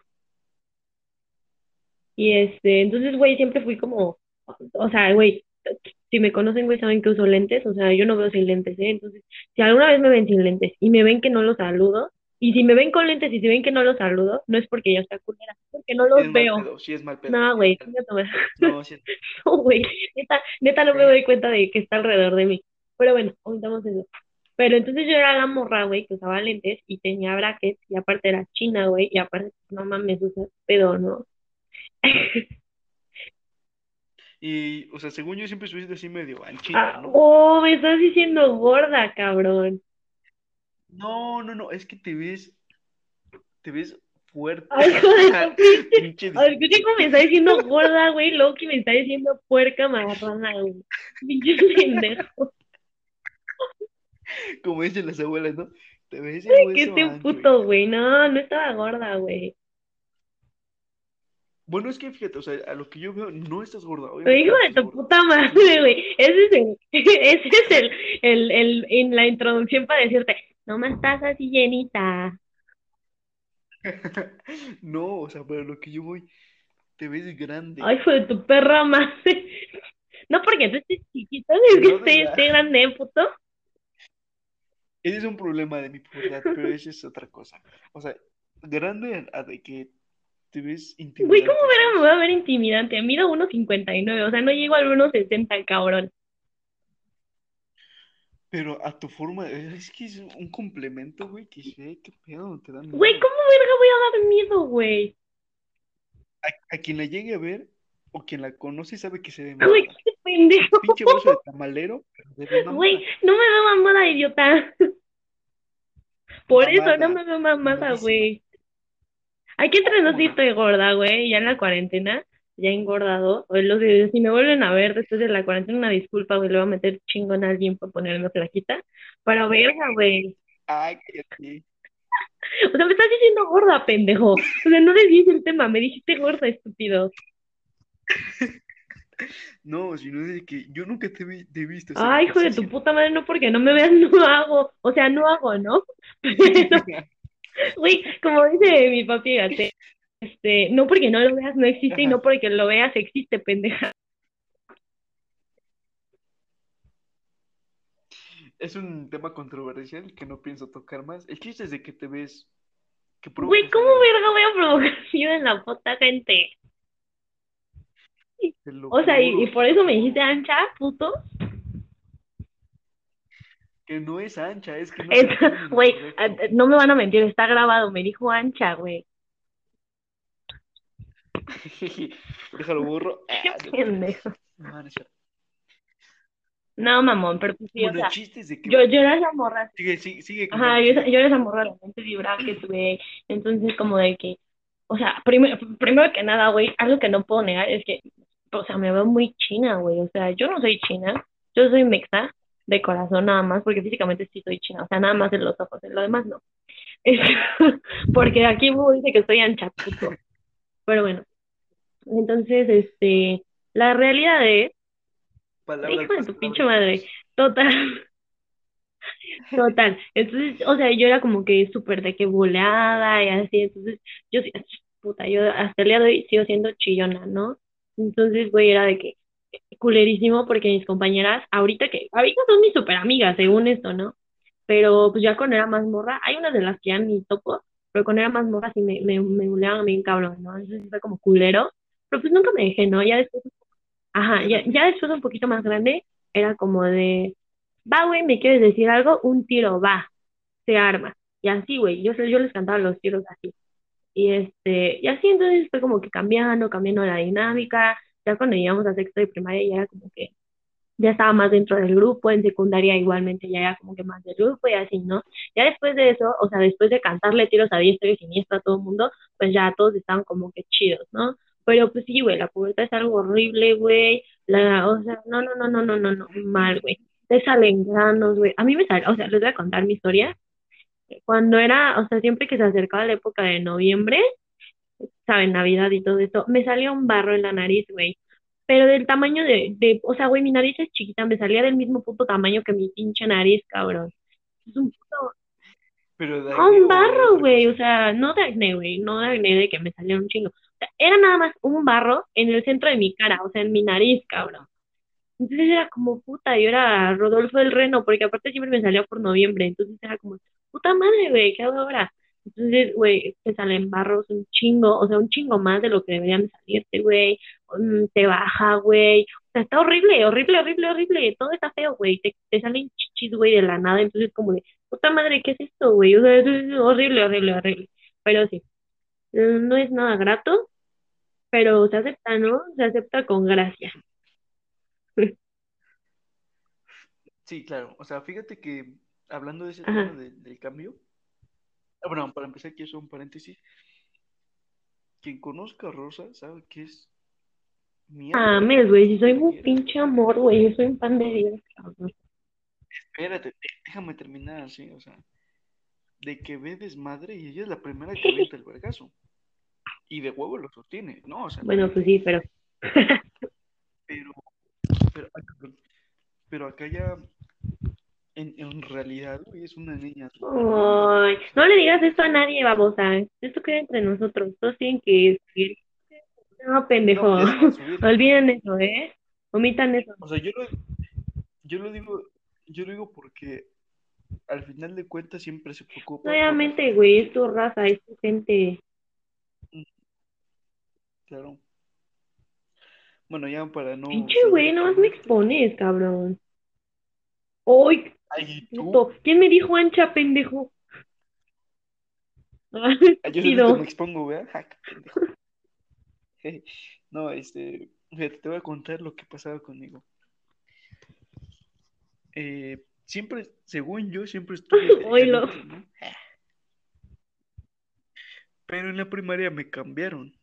Y este, entonces, güey, siempre fui como. O sea, güey, si me conocen, güey, saben que uso lentes, o sea, yo no veo sin lentes, ¿eh? Entonces, si alguna vez me ven sin lentes y me ven que no los saludo, y si me ven con lentes y si ven que no los saludo, no es porque yo sea culera, es porque no los veo. sí es mal pedo. No, güey, no, sí. no, güey, neta, neta no me doy cuenta de que está alrededor de mí. Pero bueno, omitamos eso. Pero entonces yo era la morra, güey, que usaba lentes y tenía brackets y aparte era china, güey, y aparte, no mames, usa pedo, ¿no? Y, o sea, según yo siempre estuviste así medio anchita, Ah, ¿no? oh, me estás diciendo gorda, cabrón. No, no, no, es que te ves, te ves fuerte. Ay, pinche. Pinche A ver, escuché cómo me está diciendo gorda, güey, luego que me está diciendo puerca marrana, güey. Pinche pendejo. como dicen las abuelas, ¿no? Te ves el Que este puto, güey. No, no estaba gorda, güey. Bueno, es que fíjate, o sea, a lo que yo veo, no estás gorda, Pero obviamente hijo de tu gorda. puta madre, güey. Ese es el, ese es el, el, el, en la introducción para decirte, no me estás así llenita. No, o sea, para lo que yo voy, te ves grande. Ay, hijo de tu perra madre. No porque tú estés chiquita, es que No, esté, esté grande, puto. Ese es un problema de mi pubertad, pero esa es otra cosa. O sea, grande a de que te ves Güey, intimidante, ¿cómo verga me voy a ver intimidante? Mido 1.59, o sea, no llego al 1.60, cabrón. Pero a tu forma, es que es un complemento, güey, que sé, qué pedo, te da Güey, miedo. ¿cómo verga voy a dar miedo, güey? A, a quien la llegue a ver o quien la conoce sabe que se ve Güey, mamada. qué pendejo. Pinche brazo de tamalero, Güey, no me veo mamada, idiota. Por eso no me veo mamada, güey. Hay que entrenar ¿Cómo si no? estoy gorda, güey, ya en la cuarentena, ya engordado. O los videos, si me vuelven a ver después de la cuarentena, una disculpa, güey, le voy a meter chingón a alguien para ponerme flaquita. Pero verga, güey. Ay, cállate. O sea, me estás diciendo gorda, pendejo. O sea, no desvíes el tema, me dijiste gorda, estúpido. No, sino de que yo nunca te, vi- te he visto Ay, hijo de tu puta madre, no porque no me veas, no hago. O sea, no hago, ¿no? Pero, güey, como dice mi papi Gate, este, no porque no lo veas no existe y no porque lo veas existe, pendeja. Es un tema controversial que no pienso tocar más. El chiste es de que te ves, que Güey, ¿cómo verga voy a provocar miedo en la puta gente? O sea, y, y por eso me dijiste ancha, puto. Que no es ancha, es que no es Güey, correcto. a- no me van a mentir, está grabado, me dijo ancha, güey. Déjalo borro. Qué Ah, no, mamón, pero pues sí, o Bueno, sea, es de que yo, yo era esa morra sigue, sigue, sigue Ajá, yo, yo era esa morra de la mente vibra que tuve, entonces como de que, o sea, primero, primero que nada, güey, algo que no puedo negar es que, o sea, me veo muy china, güey, o sea, yo no soy china, yo soy mexa de corazón nada más, porque físicamente sí soy china, o sea, nada más en los ojos, en lo demás no. Porque aquí Hugo dice que soy ancha, puto. Pero bueno, entonces, este, la realidad es, Palabras hijo de tu pinche madre, total. Total, entonces, o sea, yo era como que súper de que boleada y así, entonces, yo, sí- puta, yo hasta el día de hoy sigo siendo chillona, ¿no? Entonces, güey, era de que culerísimo porque mis compañeras, ahorita que, ahorita son mis súper amigas, según esto, ¿no? Pero pues ya cuando era más morra, hay unas de las que ya ni topo, pero cuando era más morra sí me, me, me buleaban bien cabrón, ¿no? Entonces sí fue como culero, pero pues nunca me dejé, ¿no? Ya después, ajá, ya, ya después un poquito más grande, era como de, va, güey, ¿me quieres decir algo? Un tiro, va, se arma. Y así, güey, yo, yo les cantaba los tiros así. Y este, y así entonces fue como que cambiando, cambiando la dinámica. Ya cuando llegamos a sexto de primaria ya era como que ya estaba más dentro del grupo, en secundaria igualmente ya era como que más del grupo y así, ¿no? Ya después de eso, o sea, después de cantarle tiros a diestro y siniestro a todo el mundo, pues ya todos estaban como que chidos, ¿no? Pero pues sí, güey, la pubertad es algo horrible, güey. La, o sea, no, no, no, no, no, no, no, mal, güey. Te salen granos, güey. A mí me sale, o sea, les voy a contar mi historia. Cuando era, o sea, siempre que se acercaba la época de noviembre, ¿saben? Navidad y todo eso, me salía un barro en la nariz, güey. Pero del tamaño de, de, o sea, güey, mi nariz es chiquita, me salía del mismo puto tamaño que mi pinche nariz, cabrón. Es un puto, Pero de acné un barro, güey, o sea, no de acné, güey, no de acné de que me salía un chingo. O sea, era nada más un barro en el centro de mi cara, o sea, en mi nariz, cabrón. Entonces era como puta, yo era Rodolfo el Reno, porque aparte siempre me salía por noviembre, entonces era como, puta madre, güey, ¿qué hago ahora? Entonces, güey, te salen barros un chingo, o sea, un chingo más de lo que deberían de salirte, güey, mm, te baja, güey, Está horrible, horrible, horrible, horrible. Todo está feo, güey. Te, te salen chichis, güey, de la nada. Entonces, como de, puta madre, ¿qué es esto, güey? O sea, es horrible, horrible, horrible. Pero sí, no es nada grato, pero se acepta, ¿no? Se acepta con gracia. Sí, claro. O sea, fíjate que hablando de ese Ajá. tema de- del cambio, bueno, para empezar, aquí es un paréntesis. Quien conozca a Rosa sabe que es mierda. Mames, güey, si soy un pinche amor, güey. Yo soy un pan de Dios, cabrón. Espérate, dé- déjame terminar así, o sea, de que ve desmadre y ella es la primera que avienta el vergazo. Y de huevo lo sostiene, ¿no? O sea, Bueno, pues sí, pero. pero, pero. Pero acá ya, en, en realidad, güey, es una niña. Ay, no le digas esto a nadie, babosa. Esto queda entre nosotros. Todos tienen que. No, pendejo. No. Olviden eso, ¿eh? Omitan eso. O sea, yo lo, yo lo digo, yo lo digo porque al final de cuentas siempre se preocupa Obviamente, güey, es tu raza, es tu gente. Claro. Bueno, ya para no Pinche güey, nomás con me expones, cabrón. ¡Ay, Ay, ¿y tú? puto! ¿Quién me dijo ancha, pendejo? Ah, Ah, yo me expongo, ¿verdad? Pendejo. No, este, fíjate, te voy a contar lo que pasaba conmigo. Eh, siempre, según yo, siempre estuve ¿no? Pero en la primaria me cambiaron.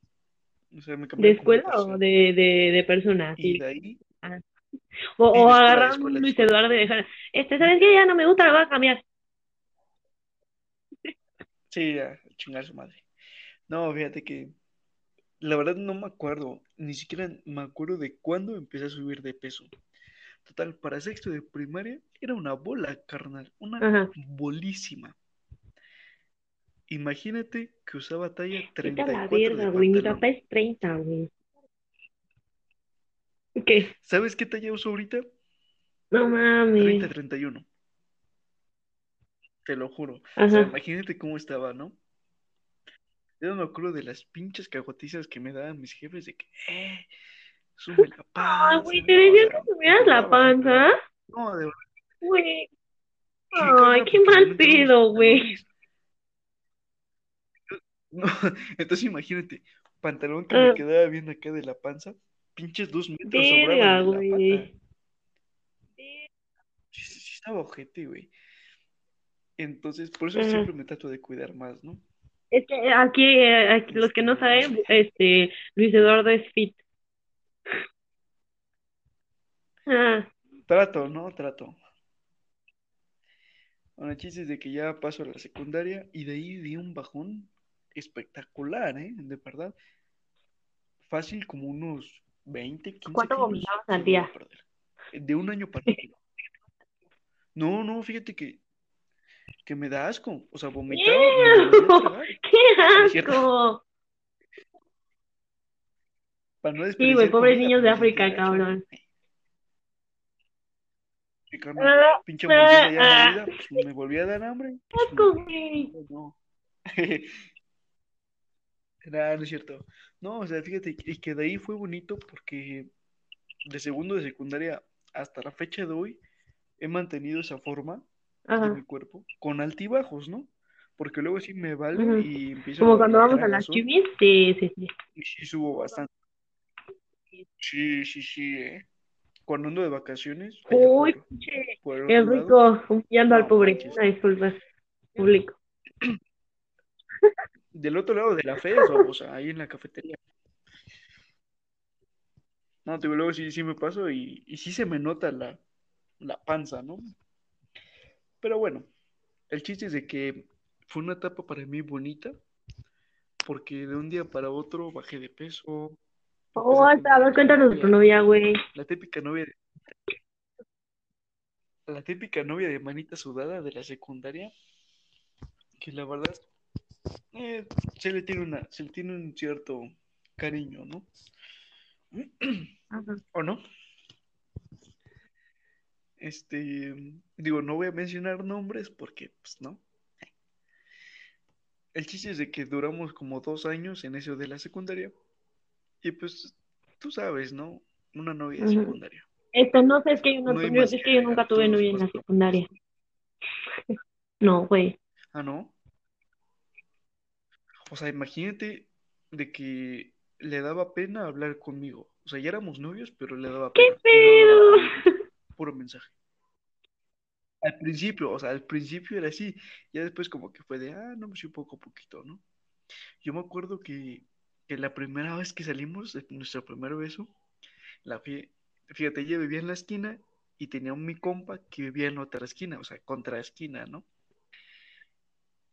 O sea, me ¿De cambiaron de escuela o de, de, de persona? Y Sí. de ahí, O, o Luis. Eduardo y este, ¿sabes qué? Ya no me gusta, lo voy a cambiar. sí, a chingar su madre. No, fíjate que la verdad no me acuerdo, ni siquiera me acuerdo de cuándo empecé a subir de peso. Total, para sexto de primaria era una bola, carnal, una Ajá. bolísima. Imagínate que usaba talla Vete a la 34 de verga, güey. Mi papá es 30, güey. ¿Qué? ¿Sabes qué talla uso ahorita? No mames. 30, 31. Te lo juro. O sea, Ajá. imagínate cómo estaba, ¿no? Yo no me acuerdo de las pinches cagotizas que me daban mis jefes de que, eh, sube la Ay, panza. güey, te decían que subieras la panza. No, de verdad. Güey. Ay, qué mal pedo, güey. No, entonces imagínate, pantalón que me Ah. quedaba bien acá de la panza, pinches dos metros Verga, güey. pata. Sí, sí, estaba ojete, güey. Entonces, por eso Ajá. siempre me trato de cuidar más, ¿no? Es que aquí, eh, aquí, los que no saben, este, Luis Eduardo es fit. Ah, Trato, ¿no? Trato. Bueno, el chiste es de que ya paso a la secundaria y de ahí di un bajón espectacular, ¿eh? De verdad. Fácil como unos 20, 15 ¿Cuánto vomitabas al día? perder. De un año para otro. No, no, fíjate que, que me da asco. O sea, vomitaba. ¡Qué asco! Para no Sí, güey, pobres niños de pues, África, cabrón. Pinche ya pues me volvía a dar hambre. Pues, Asco, güey. No. Nah, no es cierto. No, o sea, fíjate, y que de ahí fue bonito porque de segundo de secundaria hasta la fecha de hoy he mantenido esa forma de Ajá. mi cuerpo con altibajos, ¿no? Porque luego sí me vale y empiezo Como a cuando vamos a las chivis, sí, sí, sí. y sí subo bastante. Sí, sí, sí, eh. Cuando ando de vacaciones, Uy, por, qué rico, humillando al No, pobre. manches. Una disculpa, público. del otro lado de la FES, o sea, ahí en la cafetería. No, te digo, luego sí, sí me paso y, y sí se me nota la, la panza, ¿no? Pero bueno, el chiste es de que fue una etapa para mí bonita, porque de un día para otro bajé de peso. Oh, hasta, a ver, cuéntanos de tu novia, güey. La típica novia de... La típica novia de manita sudada de la secundaria, que la verdad eh, se le tiene una, se le tiene un cierto cariño, ¿no? Ajá. ¿O no? Este, digo, no voy a mencionar nombres porque, pues, no. El chiste es de que duramos como dos años en eso de la secundaria. Y pues, tú sabes, ¿no? una novia de secundaria. Este, no sé, es que yo no tuve, es que que yo nunca tuve novia en la secundaria. No, güey. Ah, ¿no? O sea, imagínate de que le daba pena hablar conmigo. O sea, ya éramos novios, pero le daba ¡Qué pena. Hablaba pedo! puro mensaje. Al principio, o sea, al principio era así. Ya después como que fue de, ah, no, pues sí, poco a poquito, ¿no? Yo me acuerdo que, que la primera vez que salimos, nuestro primer beso, la fíjate, ella vivía en la esquina y tenía un mi compa que vivía en otra esquina, o sea, contra esquina, ¿no?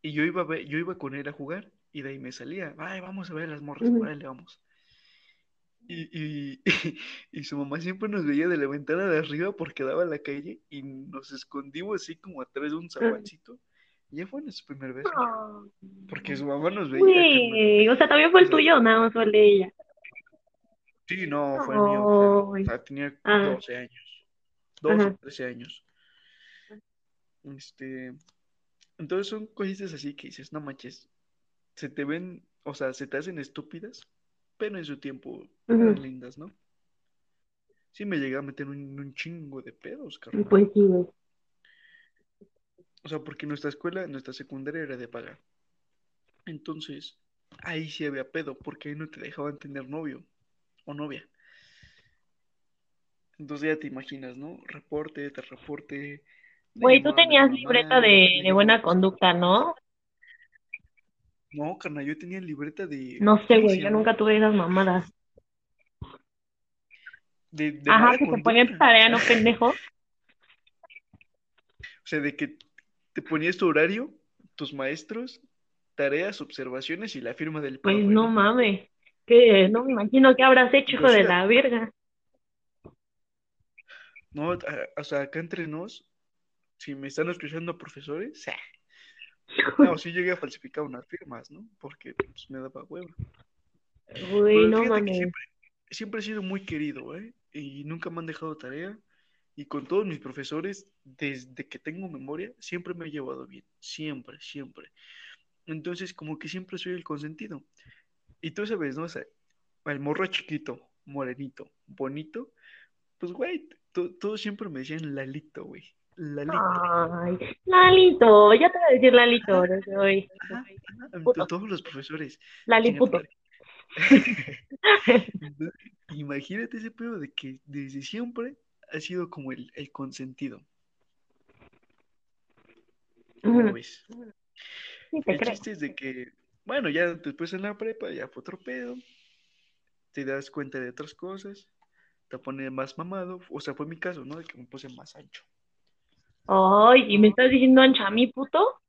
Y yo iba a ver- yo iba con él a jugar y de ahí me salía, ay, vamos a ver las morras, Ujú. órale, vamos. Y, y, y su mamá siempre nos veía de la ventana de arriba porque daba a la calle y nos escondimos así como atrás de un zapancito. Y ya fue nuestro primer beso, Ah, porque su mamá nos veía, o sea, también fue el tuyo, nada más fue el de ella. Sí, no, fue el mío. O sea, tenía ah, 12 años, 12, ajá. 13 años. Este, entonces son cositas así que dices, no manches, se te ven, o sea, se te hacen estúpidas, pero en su tiempo eran lindas, ¿no? Sí me llegué a meter un, un chingo de pedos, carnal. Pues sí, güey. O sea, porque nuestra escuela, nuestra secundaria era de paga. Entonces, ahí sí había pedo, porque ahí no te dejaban tener novio o novia. Entonces ya te imaginas, ¿no? Reporte, te reporte, Güey, tú tenías libreta de, buena conducta. ¿no? No, carnal, yo tenía libreta de, No sé, ¿cómo güey, yo nunca tuve esas mamadas. De, de Ajá, que te ponían tarea, ¿no, pendejo? o sea, de que te ponías tu horario, tus maestros, tareas, observaciones y la firma del Pues no mames. Que no me imagino qué habrás hecho, hijo de la verga. no, o sea, acá entre nos, si me están escuchando profesores, ¡ah! No, sí llegué a falsificar unas firmas, ¿no? Porque pues, me daba hueva. Güey, no mames. siempre, siempre he sido muy querido, ¿eh? Y nunca me han dejado tarea. Y con todos mis profesores, desde que tengo memoria, siempre me he llevado bien. Siempre, siempre. Entonces, como que siempre soy el consentido. Y tú sabes, ¿no? O sea, el morro chiquito, morenito, bonito, pues, güey, to- todos siempre me decían Lalito, güey. Lalito. Ay, Lalito, ya te voy a decir Lalito desde hoy. ajá, ajá. Puto, Todos los profesores. Lali Chinga tu puto. madre. Entonces, Imagínate ese pedo de que desde siempre ha sido como el, el consentido. ¿Cómo ves? Sí, te El creo. chiste es de que, bueno, ya después en la prepa ya fue otro pedo, te das cuenta de otras cosas, te pones más mamado, o sea, fue mi caso, ¿no? De que me puse más ancho. Ay, ¿y me estás diciendo ancha a mí, puto?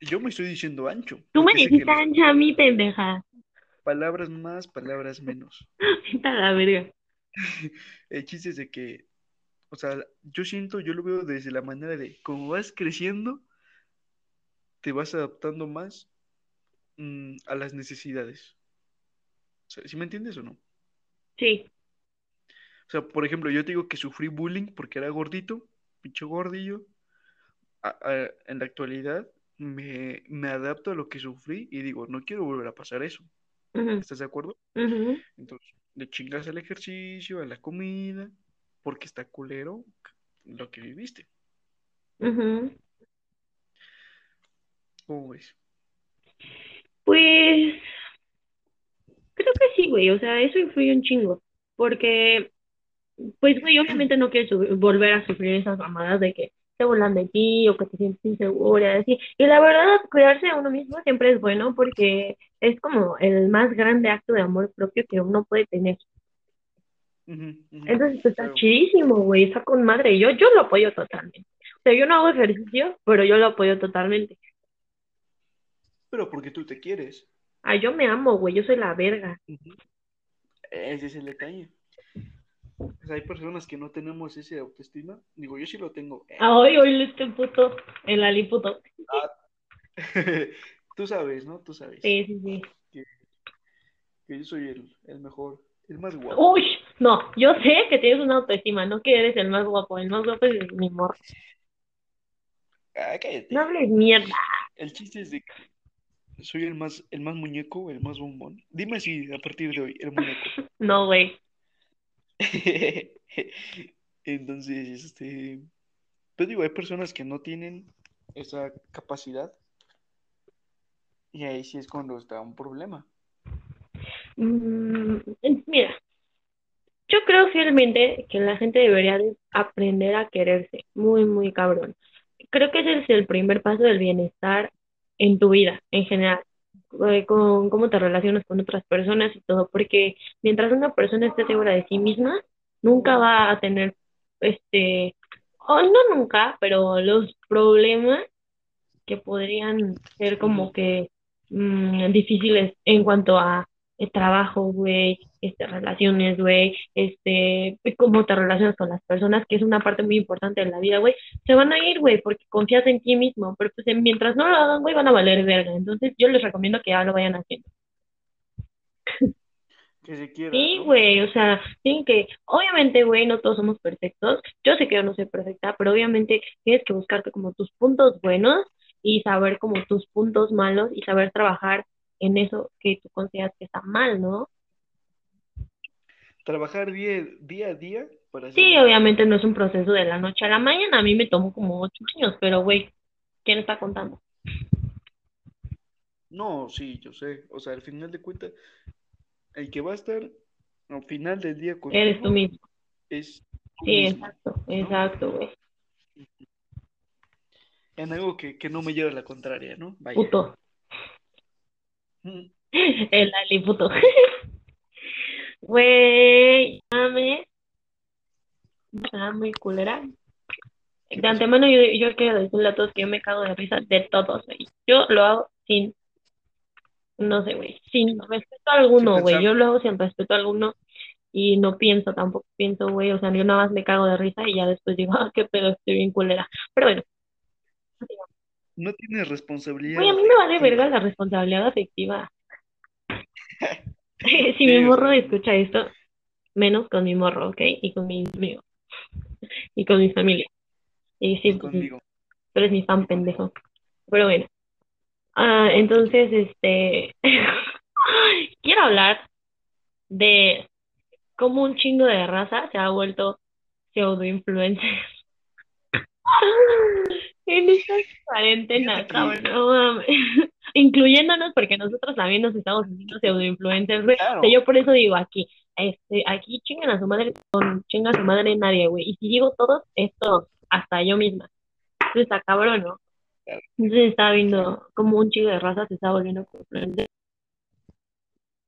Yo me estoy diciendo ancho, Tú me dijiste los ancha a mí, pendeja. palabras más, palabras menos. Vete a la verga. El chiste es de que, o sea, yo siento, yo lo veo desde la manera de, como vas creciendo, te vas adaptando más mm, a las necesidades. O sea, ¿sí me entiendes o no? Sí. O sea, por ejemplo, yo te digo que sufrí bullying porque era gordito, pinche gordillo. A- a- en la actualidad me, me adapto a lo que sufrí y digo, no quiero volver a pasar eso. ¿Estás de acuerdo? Entonces, le chingas al ejercicio, a la comida, porque está culero lo que viviste. ¿Cómo ves? Pues creo que sí, güey. O sea, eso influye un chingo. Porque, pues, güey, obviamente no quieres su- volver a sufrir esas mamadas de que te burlan de ti o que te sientes insegura, así. Y la verdad, cuidarse a uno mismo siempre es bueno porque es como el más grande acto de amor propio que uno puede tener. Entonces está chidísimo, güey, está con madre. Yo, yo lo apoyo totalmente. O sea, yo no hago ejercicio, pero yo lo apoyo totalmente. Pero porque tú te quieres. Ay, yo me amo, güey, yo soy la verga. Ese es el detalle. Hay personas que no tenemos ese autoestima. Digo, yo sí lo tengo. Eh, Ay, oíle este puto, el aliputo. Tú sabes, ¿no? Tú sabes Sí, sí, sí. que, que yo soy el, el mejor, el más guapo. Uy, no, yo sé que tienes una autoestima, no que eres el más guapo, el más guapo es mi morro. Ah, cállate. No hables mierda. El chiste es de que soy el más, el más muñeco, el más bombón. Dime si a partir de hoy, el muñeco. No, güey. Entonces, este, pues digo, hay personas que no tienen esa capacidad y ahí sí es cuando está un problema. Mm, mira, yo creo fielmente que la gente debería de aprender a quererse, muy, muy cabrón. Creo que ese es el primer paso del bienestar en tu vida, en general, con cómo te relacionas con otras personas y todo, porque mientras una persona esté segura de sí misma, nunca va a tener, este, o no nunca, pero los problemas que podrían ser como que mm, difíciles en cuanto a el trabajo, güey, este, relaciones, güey, este, cómo te relacionas con las personas, que es una parte muy importante de la vida, güey, se van a ir, güey, porque confías en ti mismo, pero pues mientras no lo hagan, güey, van a valer verga. Entonces yo les recomiendo que ya lo vayan haciendo. Que se quiera, Sí, ¿no? güey, o sea, tienen que, obviamente, güey, no todos somos perfectos. Yo sé que yo no soy perfecta, pero obviamente tienes que buscarte como tus puntos buenos y saber como tus puntos malos y saber trabajar en eso que tú consideras que está mal, ¿no? Trabajar día, día a día para Sí, hacer... obviamente no es un proceso de la noche a la mañana. A mí me tomó como ocho años, pero güey, ¿quién está contando? No, sí, yo sé. O sea, al final de cuentas, el que va a estar al final del día Eres tú mismo. es tú Sí, mismo, exacto, ¿no? exacto, güey. En algo que, que no me lleve a la contraria, ¿no? Vaya. Puto. Mm, El Ali puto. Güey. Está muy culera. ¿Qué De antemano yo, yo quiero decirle a todos que yo me cago de risa de todos, güey. Yo lo hago sin, no sé, güey, sin respeto Sin alguno, güey. Yo lo hago sin respeto alguno y no pienso, tampoco pienso, güey. O sea, yo nada más me cago de risa y ya después digo, ah, qué pedo, estoy bien culera. Pero bueno, No tienes responsabilidad güey, a mí me vale verga la responsabilidad afectiva. si Sí, mi morro escucha esto, menos con mi morro, ¿ok? Y con mis amigos. Y con mi familia. Y sí, pues sí, conmigo. tú eres mi fan pendejo. Pero bueno. Ah, entonces, este. Quiero hablar de cómo un chingo de raza se ha vuelto pseudo-influencer. En esta cuarentena, Fíjate cabrón, no mames. Incluyéndonos, porque nosotros también nos estamos haciendo pseudo-influencers, güey. O sea, claro, yo por eso digo aquí, este, aquí chingan a su madre, con chinga a su madre nadie, güey. Y si digo todos, es todos, hasta yo misma. Entonces está cabrón, ¿no? claro, Entonces claro. viendo como un chingo de raza se está volviendo.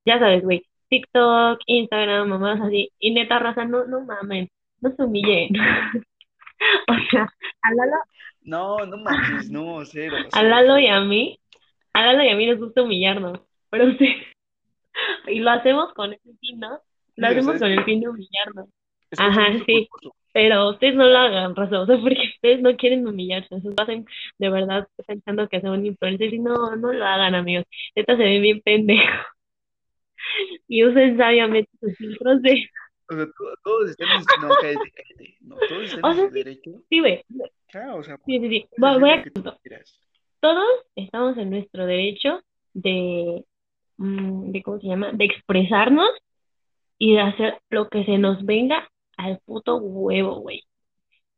Ya sabes, güey, TikTok, Instagram, mamás así. Y neta, raza, no, no mamen, no se humillen. O sea, a Lalo, No, no manches, no, cero, a cero, Lalo y a mí, a Lalo y a mí nos gusta humillarnos. Pero ustedes, y lo hacemos con ese fin, ¿no? Lo hacemos con el fin de humillarnos. Es Ajá, sí. Pero ustedes no lo hagan, o sea, porque ustedes no quieren humillarse, lo hacen de verdad pensando que son influencers y no, no lo hagan, amigos. Neta se ven bien pendejos y usen sabiamente sus filtros de... O sea, todos están en. No, cállate, cállate. No, todos están O en sea, su sí, derecho. sí, güey, Claro, o sea, sí, sí, sí. puedes Voy, a todos estamos en nuestro derecho de, mm, de, ¿cómo se llama? De expresarnos y de hacer lo que se nos venga al puto huevo, güey.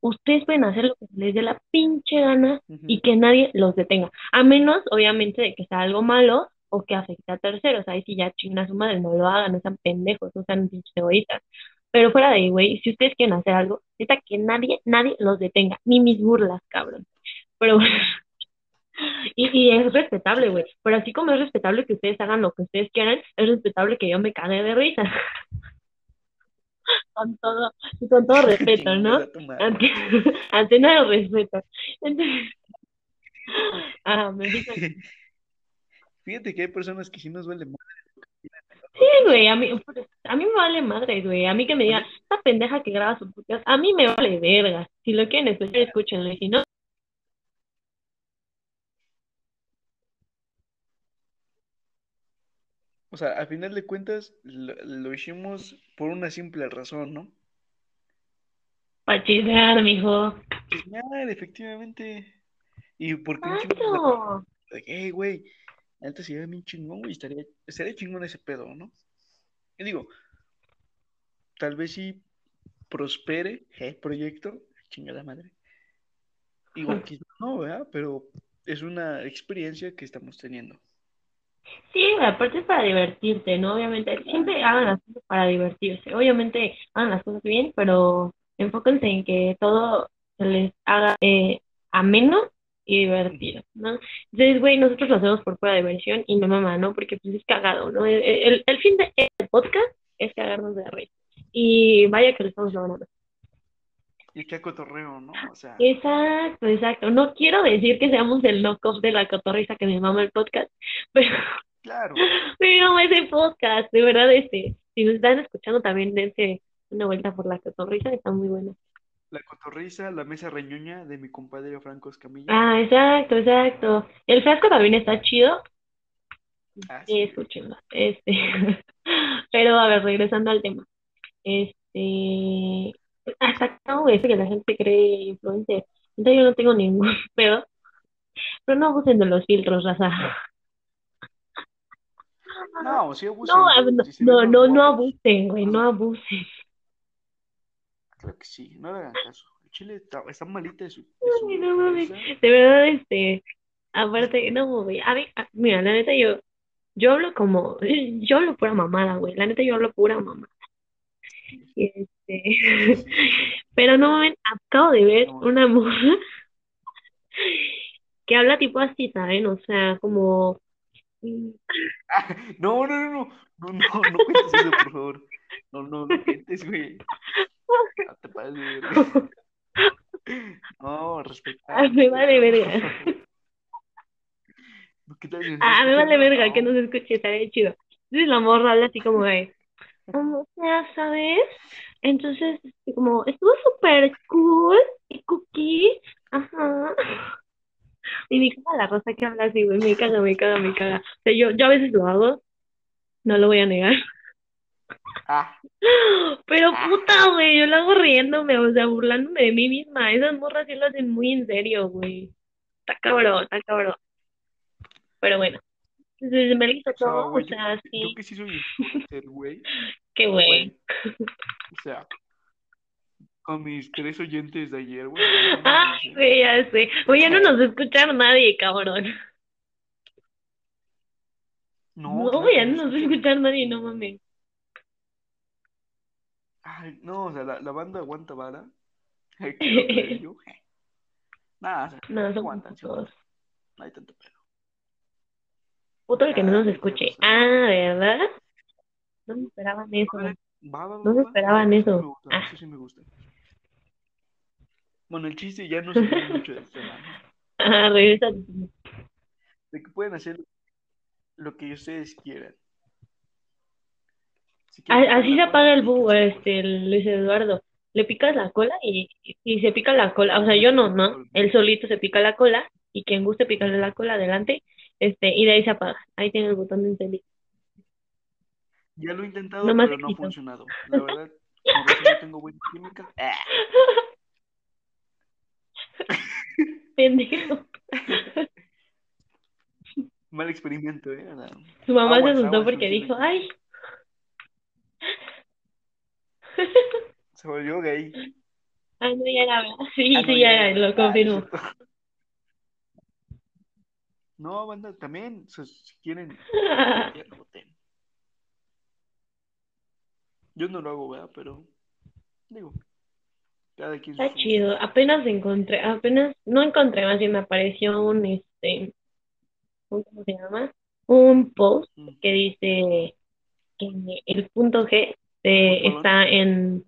Ustedes pueden hacer lo que les dé la pinche gana y que nadie los detenga. A menos, obviamente, de que sea algo malo o que afecte a terceros. Ahí sí ya chingan a su madre, no lo hagan, no sean pendejos, no sean pinches egoístas. Pero fuera de ahí, güey, si ustedes quieren hacer algo, neta que nadie, nadie los detenga, ni mis burlas, cabrón. Pero bueno, y, y es respetable, güey. Pero así como es respetable que ustedes hagan lo que ustedes quieran, es respetable que yo me cague de risa. con todo, con todo respeto, ¿no? Madre. Ante, ante nada respeto. Entonces, ah, me dijo, Fíjate que hay personas que sí nos duele más. Sí, güey, a mí, a mí me vale madre, güey. A mí que me O diga, sea, esta pendeja que graba su podcast, a mí me vale verga. Si lo quieren escuchar, escúchenlo. Y si no, o sea, al final de cuentas lo, lo hicimos por una simple razón, ¿no? pa' chismear, mijo. Chismear, efectivamente. Y porque Claro. hey, güey, antes se ve bien chingón, güey, estaría, estaría chingón ese pedo, ¿no? Y digo, tal vez sí prospere el proyecto, chingada madre. Igual quizás no, ¿verdad? Pero es una experiencia que estamos teniendo. Sí, aparte es para divertirte, ¿no? Obviamente, siempre hagan las cosas para divertirse. Obviamente hagan las cosas bien, pero enfóquense en que todo se les haga eh, ameno y divertido, ¿no? Entonces, güey, nosotros lo hacemos por pura diversión y no mamá, ¿no? Porque pues es cagado, ¿no? El, el, el fin del podcast es cagarnos de la risa. Y vaya que lo estamos logrando. Y qué cotorreo, ¿no? O sea, Exacto, exacto. No quiero decir que seamos el knockoff de la cotorriza que me mama el podcast, pero claro. me mama ese podcast, de verdad, este. Si nos están escuchando también, dense una vuelta por la cotorriza, está muy bueno. La cotorriza, la mesa reñoña de mi compadre Franco Escamilla. Ah, exacto, exacto. El frasco también está chido, Ah, sí, escúchenlo. Este, pero a ver, regresando al tema. Este, hasta no, eso que la gente cree influencer. Entonces yo no tengo ningún pedo, pero no abusen de los filtros, raza. No, sí. No, no, no, no, abusen, güey, no abusen. Creo que sí, no le hagan caso. El chile está, está malita de su, de su Ay, no mames. cabeza. De verdad, este, aparte, no, güey, a mí, a- mira, la neta, yo, yo hablo como, yo hablo pura mamada, güey, la neta, yo hablo pura mamada. Este, Sí, pero no mames, acabo de ver No. una morra que habla tipo así, ¿saben? O sea, como, mm, Ah, no, no, no, no, no, no, no cuentes eso, por favor. No, no, no cuentes, güey. No te pases de verga. No, respeta. Ah, me vale verga. ¿Qué tal si nos ah, me vale verga que No. no se escuche, estaría chido. Entonces la morra habla así como de, sea, ¿sabes? Entonces, así como, estuvo súper cool y cookie, ajá. Y me caga la raza que habla así, güey, me caga, me caga, me caga. O sea, yo, yo a veces lo hago, no lo voy a negar. Ah, Pero puta, güey, yo lo hago riéndome, o sea, burlándome de mí misma. Esas morras sí lo hacen muy en serio, güey. Está cabrón, está cabrón. Pero bueno, entonces me hizo o sea, todo, o yo, sea, yo sí, que sí soy influencer, güey, qué güey. O sea, con mis tres oyentes de ayer, güey. no eh. güey, ya sé. Güey, ya no nos escucha nadie, cabrón. No, No, claro ya no nos va a escuchar nadie, no mames. Ay, no, o sea, la, la banda aguanta vara. Nada, o sea, No, son aguantan, aguantan. No hay tanto pedo. Puto el que no nos escuche. Ah, ¿verdad? No me esperaban eso. ver, va, va, No se va. esperaban Eso me gusta, Ah. eso sí me gusta. Bueno, el chiste ya no salimos mucho del tema, ¿no? Ah, regresa. De que pueden hacer lo que ustedes quieran. Si Así se apaga el búho, este, Luis Eduardo. Le picas la cola y, y se pica la cola. O sea, yo no, ¿no? Él solito se pica la cola y quien guste picarle la cola adelante, este, y de ahí se apaga. Ahí tiene el botón de encender. Ya lo he intentado, No más pero no ha funcionado. La verdad, no tengo buena química. Ah. Pendejo. Mal experimento, ¿eh? Su mamá se asustó porque dijo, ay. se volvió gay. Ay, no, ya era, sí, Ah, no, sí, ya era. era, lo Ah, confirmo. cierto. No, banda, también, si quieren, voten. Yo no lo hago, ¿verdad? Pero, digo, cada quien sus Está chido. Apenas encontré, apenas, no encontré, más bien me apareció un, este, ¿cómo se llama? Un post Mm. que dice el punto G eh, ¿Fútbolón? está en,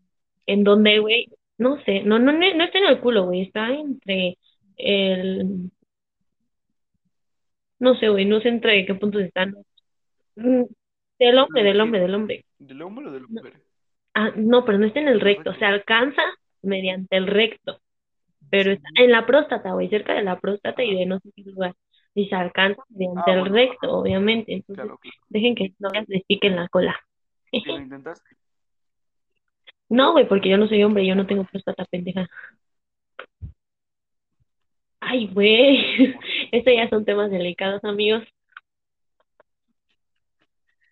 en donde, güey, no sé, no, no, no, está en el culo, güey, está entre el, no sé, güey, no sé entre qué puntos están. Mm, Del hombre, ¿De del hombre, del hombre. ¿Del hombre o de la No. Ah, no, pero no está en el recto, se alcanza mediante el recto, pero está en la próstata, güey, cerca de la próstata y de no sé qué lugar. Y se alcanza mediante Ah, el bueno, recto, ajá. obviamente. Entonces, Claro, claro. dejen que no les piquen la cola. ¿Y lo intentaste? No, güey, porque yo no soy hombre, yo no tengo próstata pendeja. Ay, güey, estos ya son temas delicados, amigos.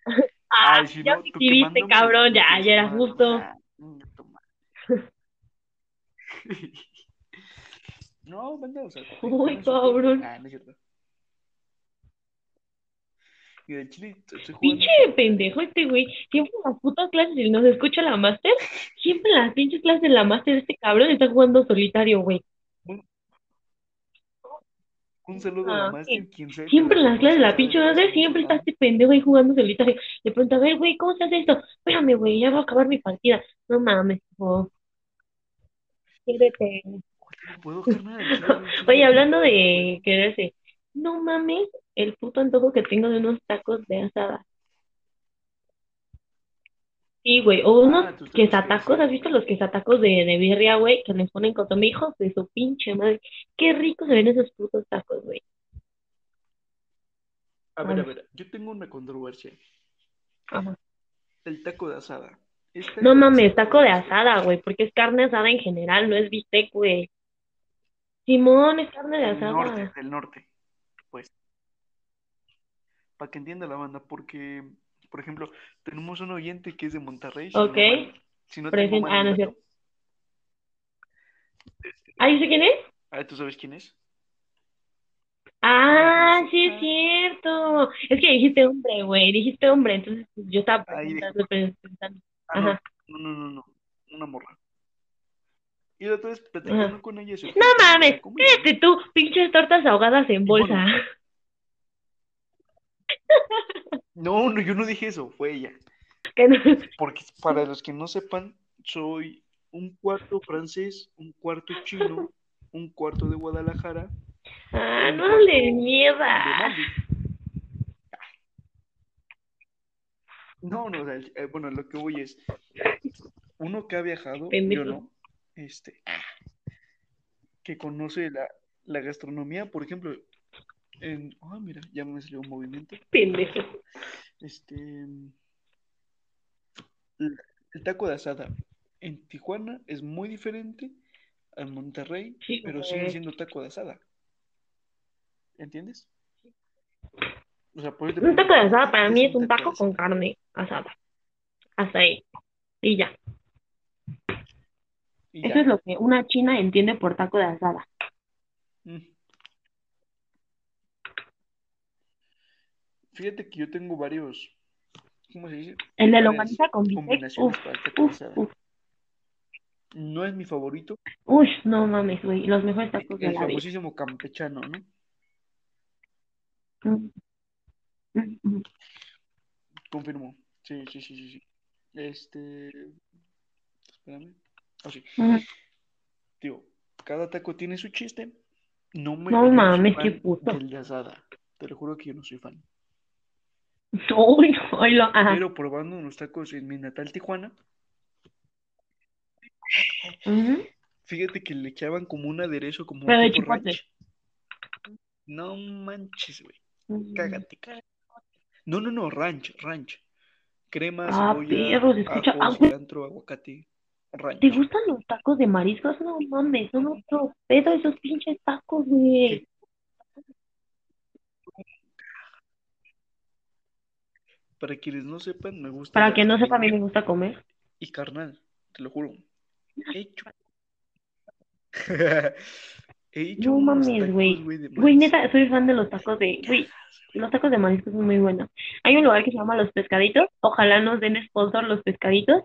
Ah, Ay, si ya no, quemándome cabrón, ya, ya era justo. No, banda, o sea. Uy, cabrón. Ah, no es cierto. Y del chile estoy jugando. Pinche pendejo este güey. Siempre en las putas clases, y nos escucha la máster, siempre en las pinches clases de la máster este cabrón está jugando solitario, güey. Un, un saludo a la Ah, máster, Siempre en la las clases de la pinche sabe máster, siempre está este pendejo ahí jugando solitario. Le pregunta, a ver, güey, ¿cómo se hace esto? Espérame, güey, ya va a acabar mi partida. No mames. Quédate. Oye, hablando de quererse, no mames el puto antojo que tengo de unos tacos de asada. Sí, güey, o unos Ah, tus tacos quesatacos. ¿has visto los quesatacos de, de birria, güey? Que les ponen consomé, hijos de su pinche madre. Qué ricos se ven esos putos tacos, güey. A ver, a ver, yo tengo una controversia. ajá. El taco de asada. ¿Es No mames, asada taco de asada, güey, porque es carne asada en general, no es bistec, güey. Simón, es carne de Del norte, asada. del norte. Para que entienda la banda, porque, por ejemplo, tenemos un oyente que es de Monterrey, si no Ok, si no tengo mal Ah, no cierto. Ah, ¿y sé quién es? Ah, ¿tú sabes quién es? Ah, sí es cierto. Es que dijiste hombre, güey, dijiste hombre, entonces pues, yo estaba pensando, pensando. Ah, no, Ajá, no, no, no, no, una morra. Y la otra vez ajá. platicando con ella se No mames, cállate tú, pinches tortas ahogadas en Y bolsa. bueno, no, no, yo no dije eso, fue ella. No- Porque para los que no sepan, soy un cuarto francés, un cuarto chino, un cuarto de Guadalajara, Ah, no le mierda. No, no, eh, bueno, lo que voy es, uno que ha viajado, yo no, este, que conoce la, la gastronomía, por ejemplo, en, ah, mira, ya me salió un movimiento, Pendejo. este, el, taco de asada en Tijuana es muy diferente al Monterrey, Sí, pero sigue siendo taco de asada, ¿entiendes? O sea, por eso te Un taco de asada para ¿qué mí es un taco con carne asada. Hasta ahí. Y ya. Y Eso es lo que una china entiende por taco de asada. Mm. Fíjate que yo tengo varios, ¿cómo se dice? El de longaniza con uf, el de uf, uf. No es mi favorito, Uy, no mames, güey. Los mejores el, tacos de el la vida. famosísimo campechano, ¿no? Mm, mm, mm. Confirmo. Sí, sí, sí, sí, sí. Este, espérame. Ah, sí. Mm. Tío, cada taco tiene su chiste. No me, No mames, qué puto. del de asada. Te lo juro que yo no soy fan. Uy, ay, lo, ajá. Pero probando unos tacos en mi natal Tijuana, fíjate que le echaban como un aderezo, como un Pero tipo ranch. No manches, güey. Mm. Cágate, cágate. No, no, no, ranch, ranch. Crema, Ah, cebolla, perro, se escucha. ajo, Ah, cilantro, aguacate, ¿te gustan los tacos de mariscos? No mames, son otro pedo esos pinches tacos, güey. Para quienes no sepan, me gusta Para que no sepa, a mí me gusta comer. y carnal, te lo juro. He hecho, he hecho No mames, güey. güey, marisco. neta, soy fan de los tacos de... Güey, los tacos de mariscos son muy buenos. Hay un lugar que se llama Los Pescaditos. Ojalá nos den sponsor Los Pescaditos.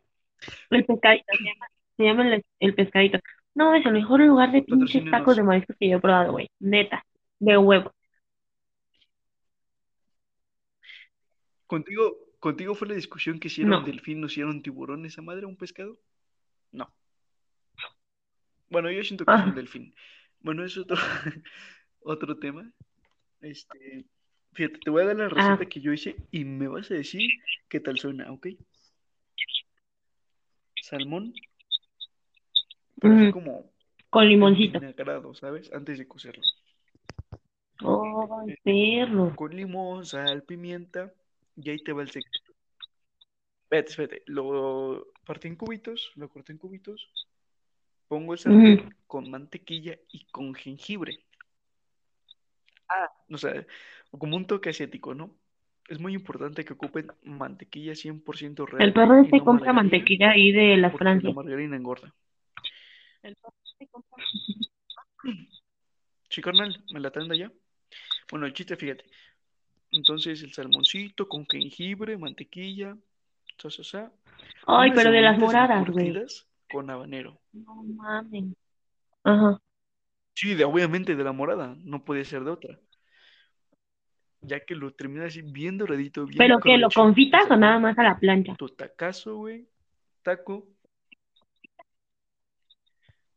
El Pescadito, se llama, se llama el, el Pescadito. No, es el mejor lugar de pinches tacos de mariscos que yo he probado, güey. Neta, de huevo. ¿Contigo, contigo fue la discusión que un No. delfín o un tiburón esa madre, un pescado? No. Bueno, yo siento que es un Ajá. delfín. Bueno, es otro, otro tema. Este, fíjate, te voy a dar la receta Ah, que yo hice y me vas a decir qué tal suena, ¿ok? Salmón, pero así ujú, como con limoncito. vinagrado, ¿sabes? Antes de cocerlo. Oh, Eh, perro. con limón, sal, pimienta, y ahí te va el secreto. Espérate, espérate, lo partí en cubitos, lo corté en cubitos, pongo el sartén con mantequilla y con jengibre. Ah, o sea, como un toque asiático, ¿no? Es muy importante que ocupen mantequilla 100% El real perro y este no compra mantequilla ahí de las porque la margarina engorda. Sí, carnal, me la traen de allá. Bueno, el chiste, fíjate. Entonces, el salmoncito con jengibre, mantequilla, sa, sa, sa. Ay, Unas pero de las moradas, güey. Con habanero. No mames. Ajá. Sí, de, obviamente de la morada, no puede ser de otra. Ya que lo terminas así bien doradito, bien ¿Pero que lo confitas o nada más a la plancha? Tu tacazo, güey. Taco.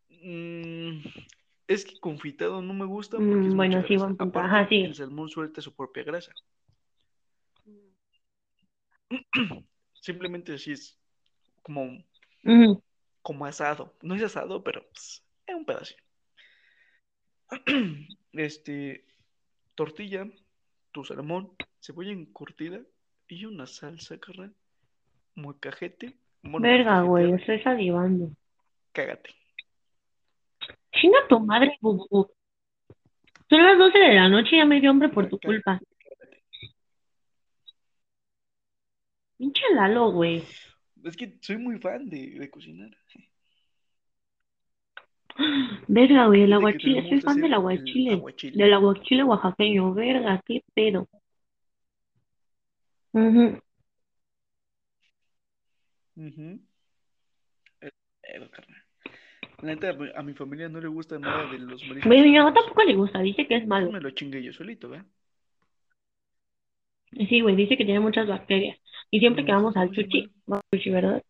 Mm, es que confitado no me gusta porque es Mm, bueno, mucha sí, grasa. buen punto. Aparte, Ajá, sí. el salmón suelta su propia grasa. Simplemente así es como, como asado. No es asado, pero pues, es un pedacito. Este, tortilla, tu salmón, cebolla encurtida y una salsa, carnal. Molcajete. Bueno, Verga, güey, estoy salivando. Cágate. Chinga tu madre, Bubu. Son las 12 de la noche y ya me dio hambre por tu culpa. Pinche Lalo, güey. Es que soy muy fan de, de cocinar. Verga, güey, el aguachile. Soy fan del el aguachile. aguachile. Del aguachile oaxaqueño. Verga, qué pedo. Ujú. Ujú. El pedo, carnal. La neta, a mi familia no le gusta nada de los mariscos mi mamá tampoco le gusta. Dice que es malo. me lo chingué yo solito, ¿verdad? Sí, güey, dice que tiene muchas bacterias. Y siempre que vamos al ¿cómo se sushi, llama? vamos al sushi, ¿verdad?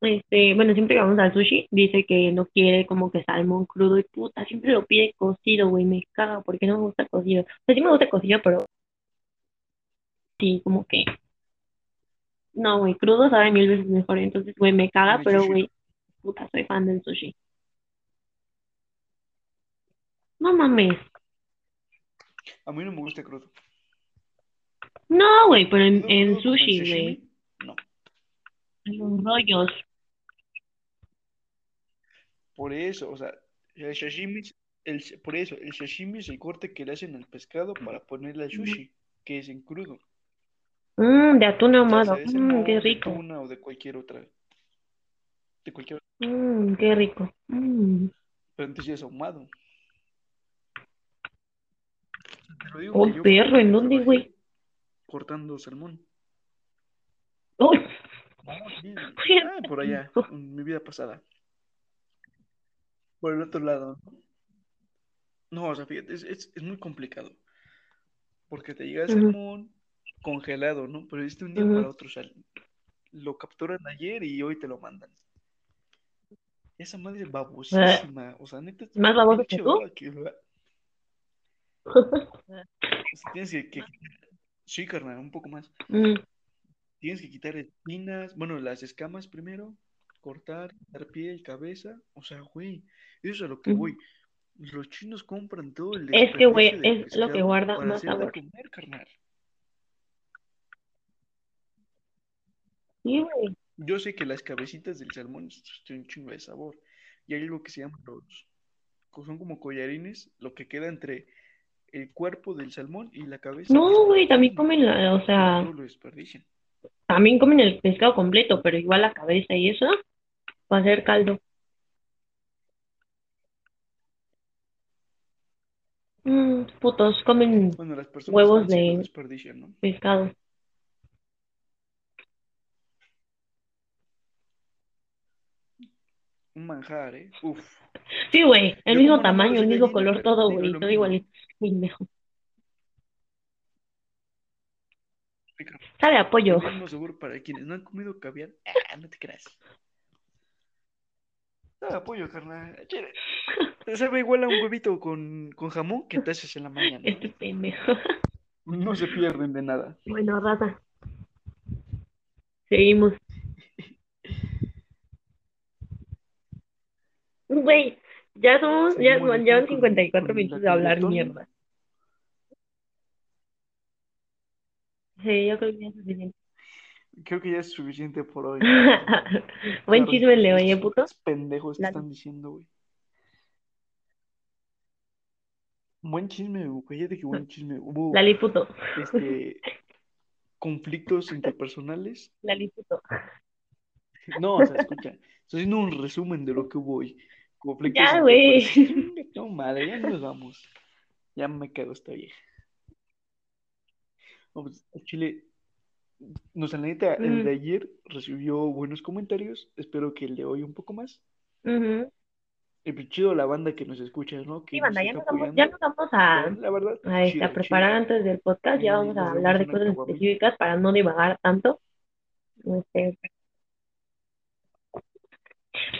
Este, bueno, siempre que vamos al sushi, dice que no quiere como que salmón crudo y puta, siempre lo pide cocido, güey, me caga porque no me gusta cocido. O sea, sí me gusta cocido, pero sí, como que, no, güey, crudo sabe mil veces mejor. Entonces, güey, me caga, pero, güey. Puta, soy fan del sushi. No mames. A mí no me gusta crudo. No, güey, pero en, en sushi, güey, no. en los rollos. Por eso, o sea, el sashimi, el, por eso, el sashimi es el corte que le hacen al pescado para ponerle al sushi, que es en crudo. Mmm, de atún ahumado. Mmm, qué de rico. tuna o de cualquier otra, de cualquier, Mmm, qué rico. Mmm. pero antes ya es ahumado. Te lo digo Oh, yo perro, ¿en dónde, güey? cortando salmón. Sí, Oye, ah, por allá, en mi vida pasada. Por el otro lado. No, o sea, fíjate, es, es, es muy complicado. Porque te llega el Ujú, salmón congelado, ¿no? Pero es de un día para otro, o sea, lo capturan ayer y hoy te lo mandan. Esa madre es Eh, babosísima, o sea, neta, ¿Más baboso que tú? que... Tienes que, que- Sí, carnal, un poco más. Mm, Tienes que quitar espinas, bueno, las escamas primero, cortar, dar piel, cabeza, o sea, güey, eso es a lo que mm. voy. Los chinos compran todo el Es que, güey, es lo que guarda más sabor. comer, carnal. Sí, güey. Yo sé que las cabecitas del salmón tienen un chingo de sabor. Y hay algo que se llama los, que son como collarines, lo que queda entre el cuerpo del salmón y la cabeza No, güey, también comen, la, o sea, todo lo desperdician. también comen el pescado completo, pero igual la cabeza y eso, para hacer caldo. Mm, putos, comen Bueno, las personas huevos de desperdician, ¿no? pescado. Un manjar, ¿eh? Uf. Sí, güey, el Yo mismo tamaño, el mismo color, pero todo, güey, todo igualito. Pendejo. Rica. Sabe a pollo. El mismo sabor para quienes no han comido caviar. Ah, no te creas. Sabe a pollo, carnal. Sabe igual a un huevito con, con jamón que te haces en la mañana. Este pendejo. No se pierden de nada. Bueno, raza. Seguimos. Güey, ya somos, ya llevan con- 54 con minutos de hablar mierda. Sí, yo creo que ya es suficiente. Creo que ya es suficiente por hoy. Buen Claro, chisme le oye, puto. Pendejos La- están diciendo, güey. Buen chisme, güey. Cállate que buen chisme. Hubo Lali puto. este conflictos interpersonales. Lali puto. No, o sea, escucha. Estoy haciendo un resumen de lo que hubo hoy. Conflictos Ya, güey. No, madre, ya nos vamos. Ya me cago esta vieja. No, pues, el Chile, la neta, el de ayer recibió buenos comentarios. Espero que el de hoy un poco más. Ujú. Y pues chido la banda que nos escucha, ¿no? Que Sí, nos banda, ya nos vamos, ya nos vamos a, La verdad, a, este, chido, a preparar chido. antes del podcast, ya vamos a hablar de cosas específicas para no divagar tanto. Este,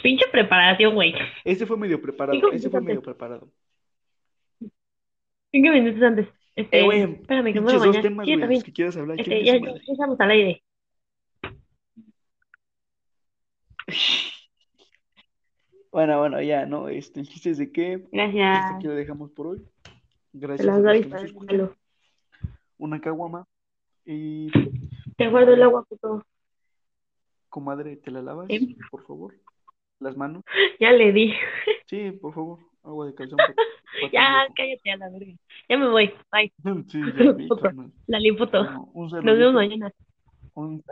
pinche preparación, güey. Ese fue medio preparado, ese fue medio preparado. Cinco minutos antes. Este, Eh, güey, espérame, que me voy a dos temas, güey, también. los que quieras hablar, Este, ya, estamos al aire. Bueno, bueno, ya, ¿no? Este, el chiste es de que Gracias. aquí lo dejamos por hoy. Gracias las a los que nos. Una caguama. Y, Te guardo el agua, puto. comadre, ¿te la lavas? Sí. Por favor. Las manos. Ya le di. Sí, por favor. Agua de calzón. Ya, cállate a la verga. Ya me voy. Bye. Sí, ya vi. La puto. Bueno, Nos vemos mañana. Un...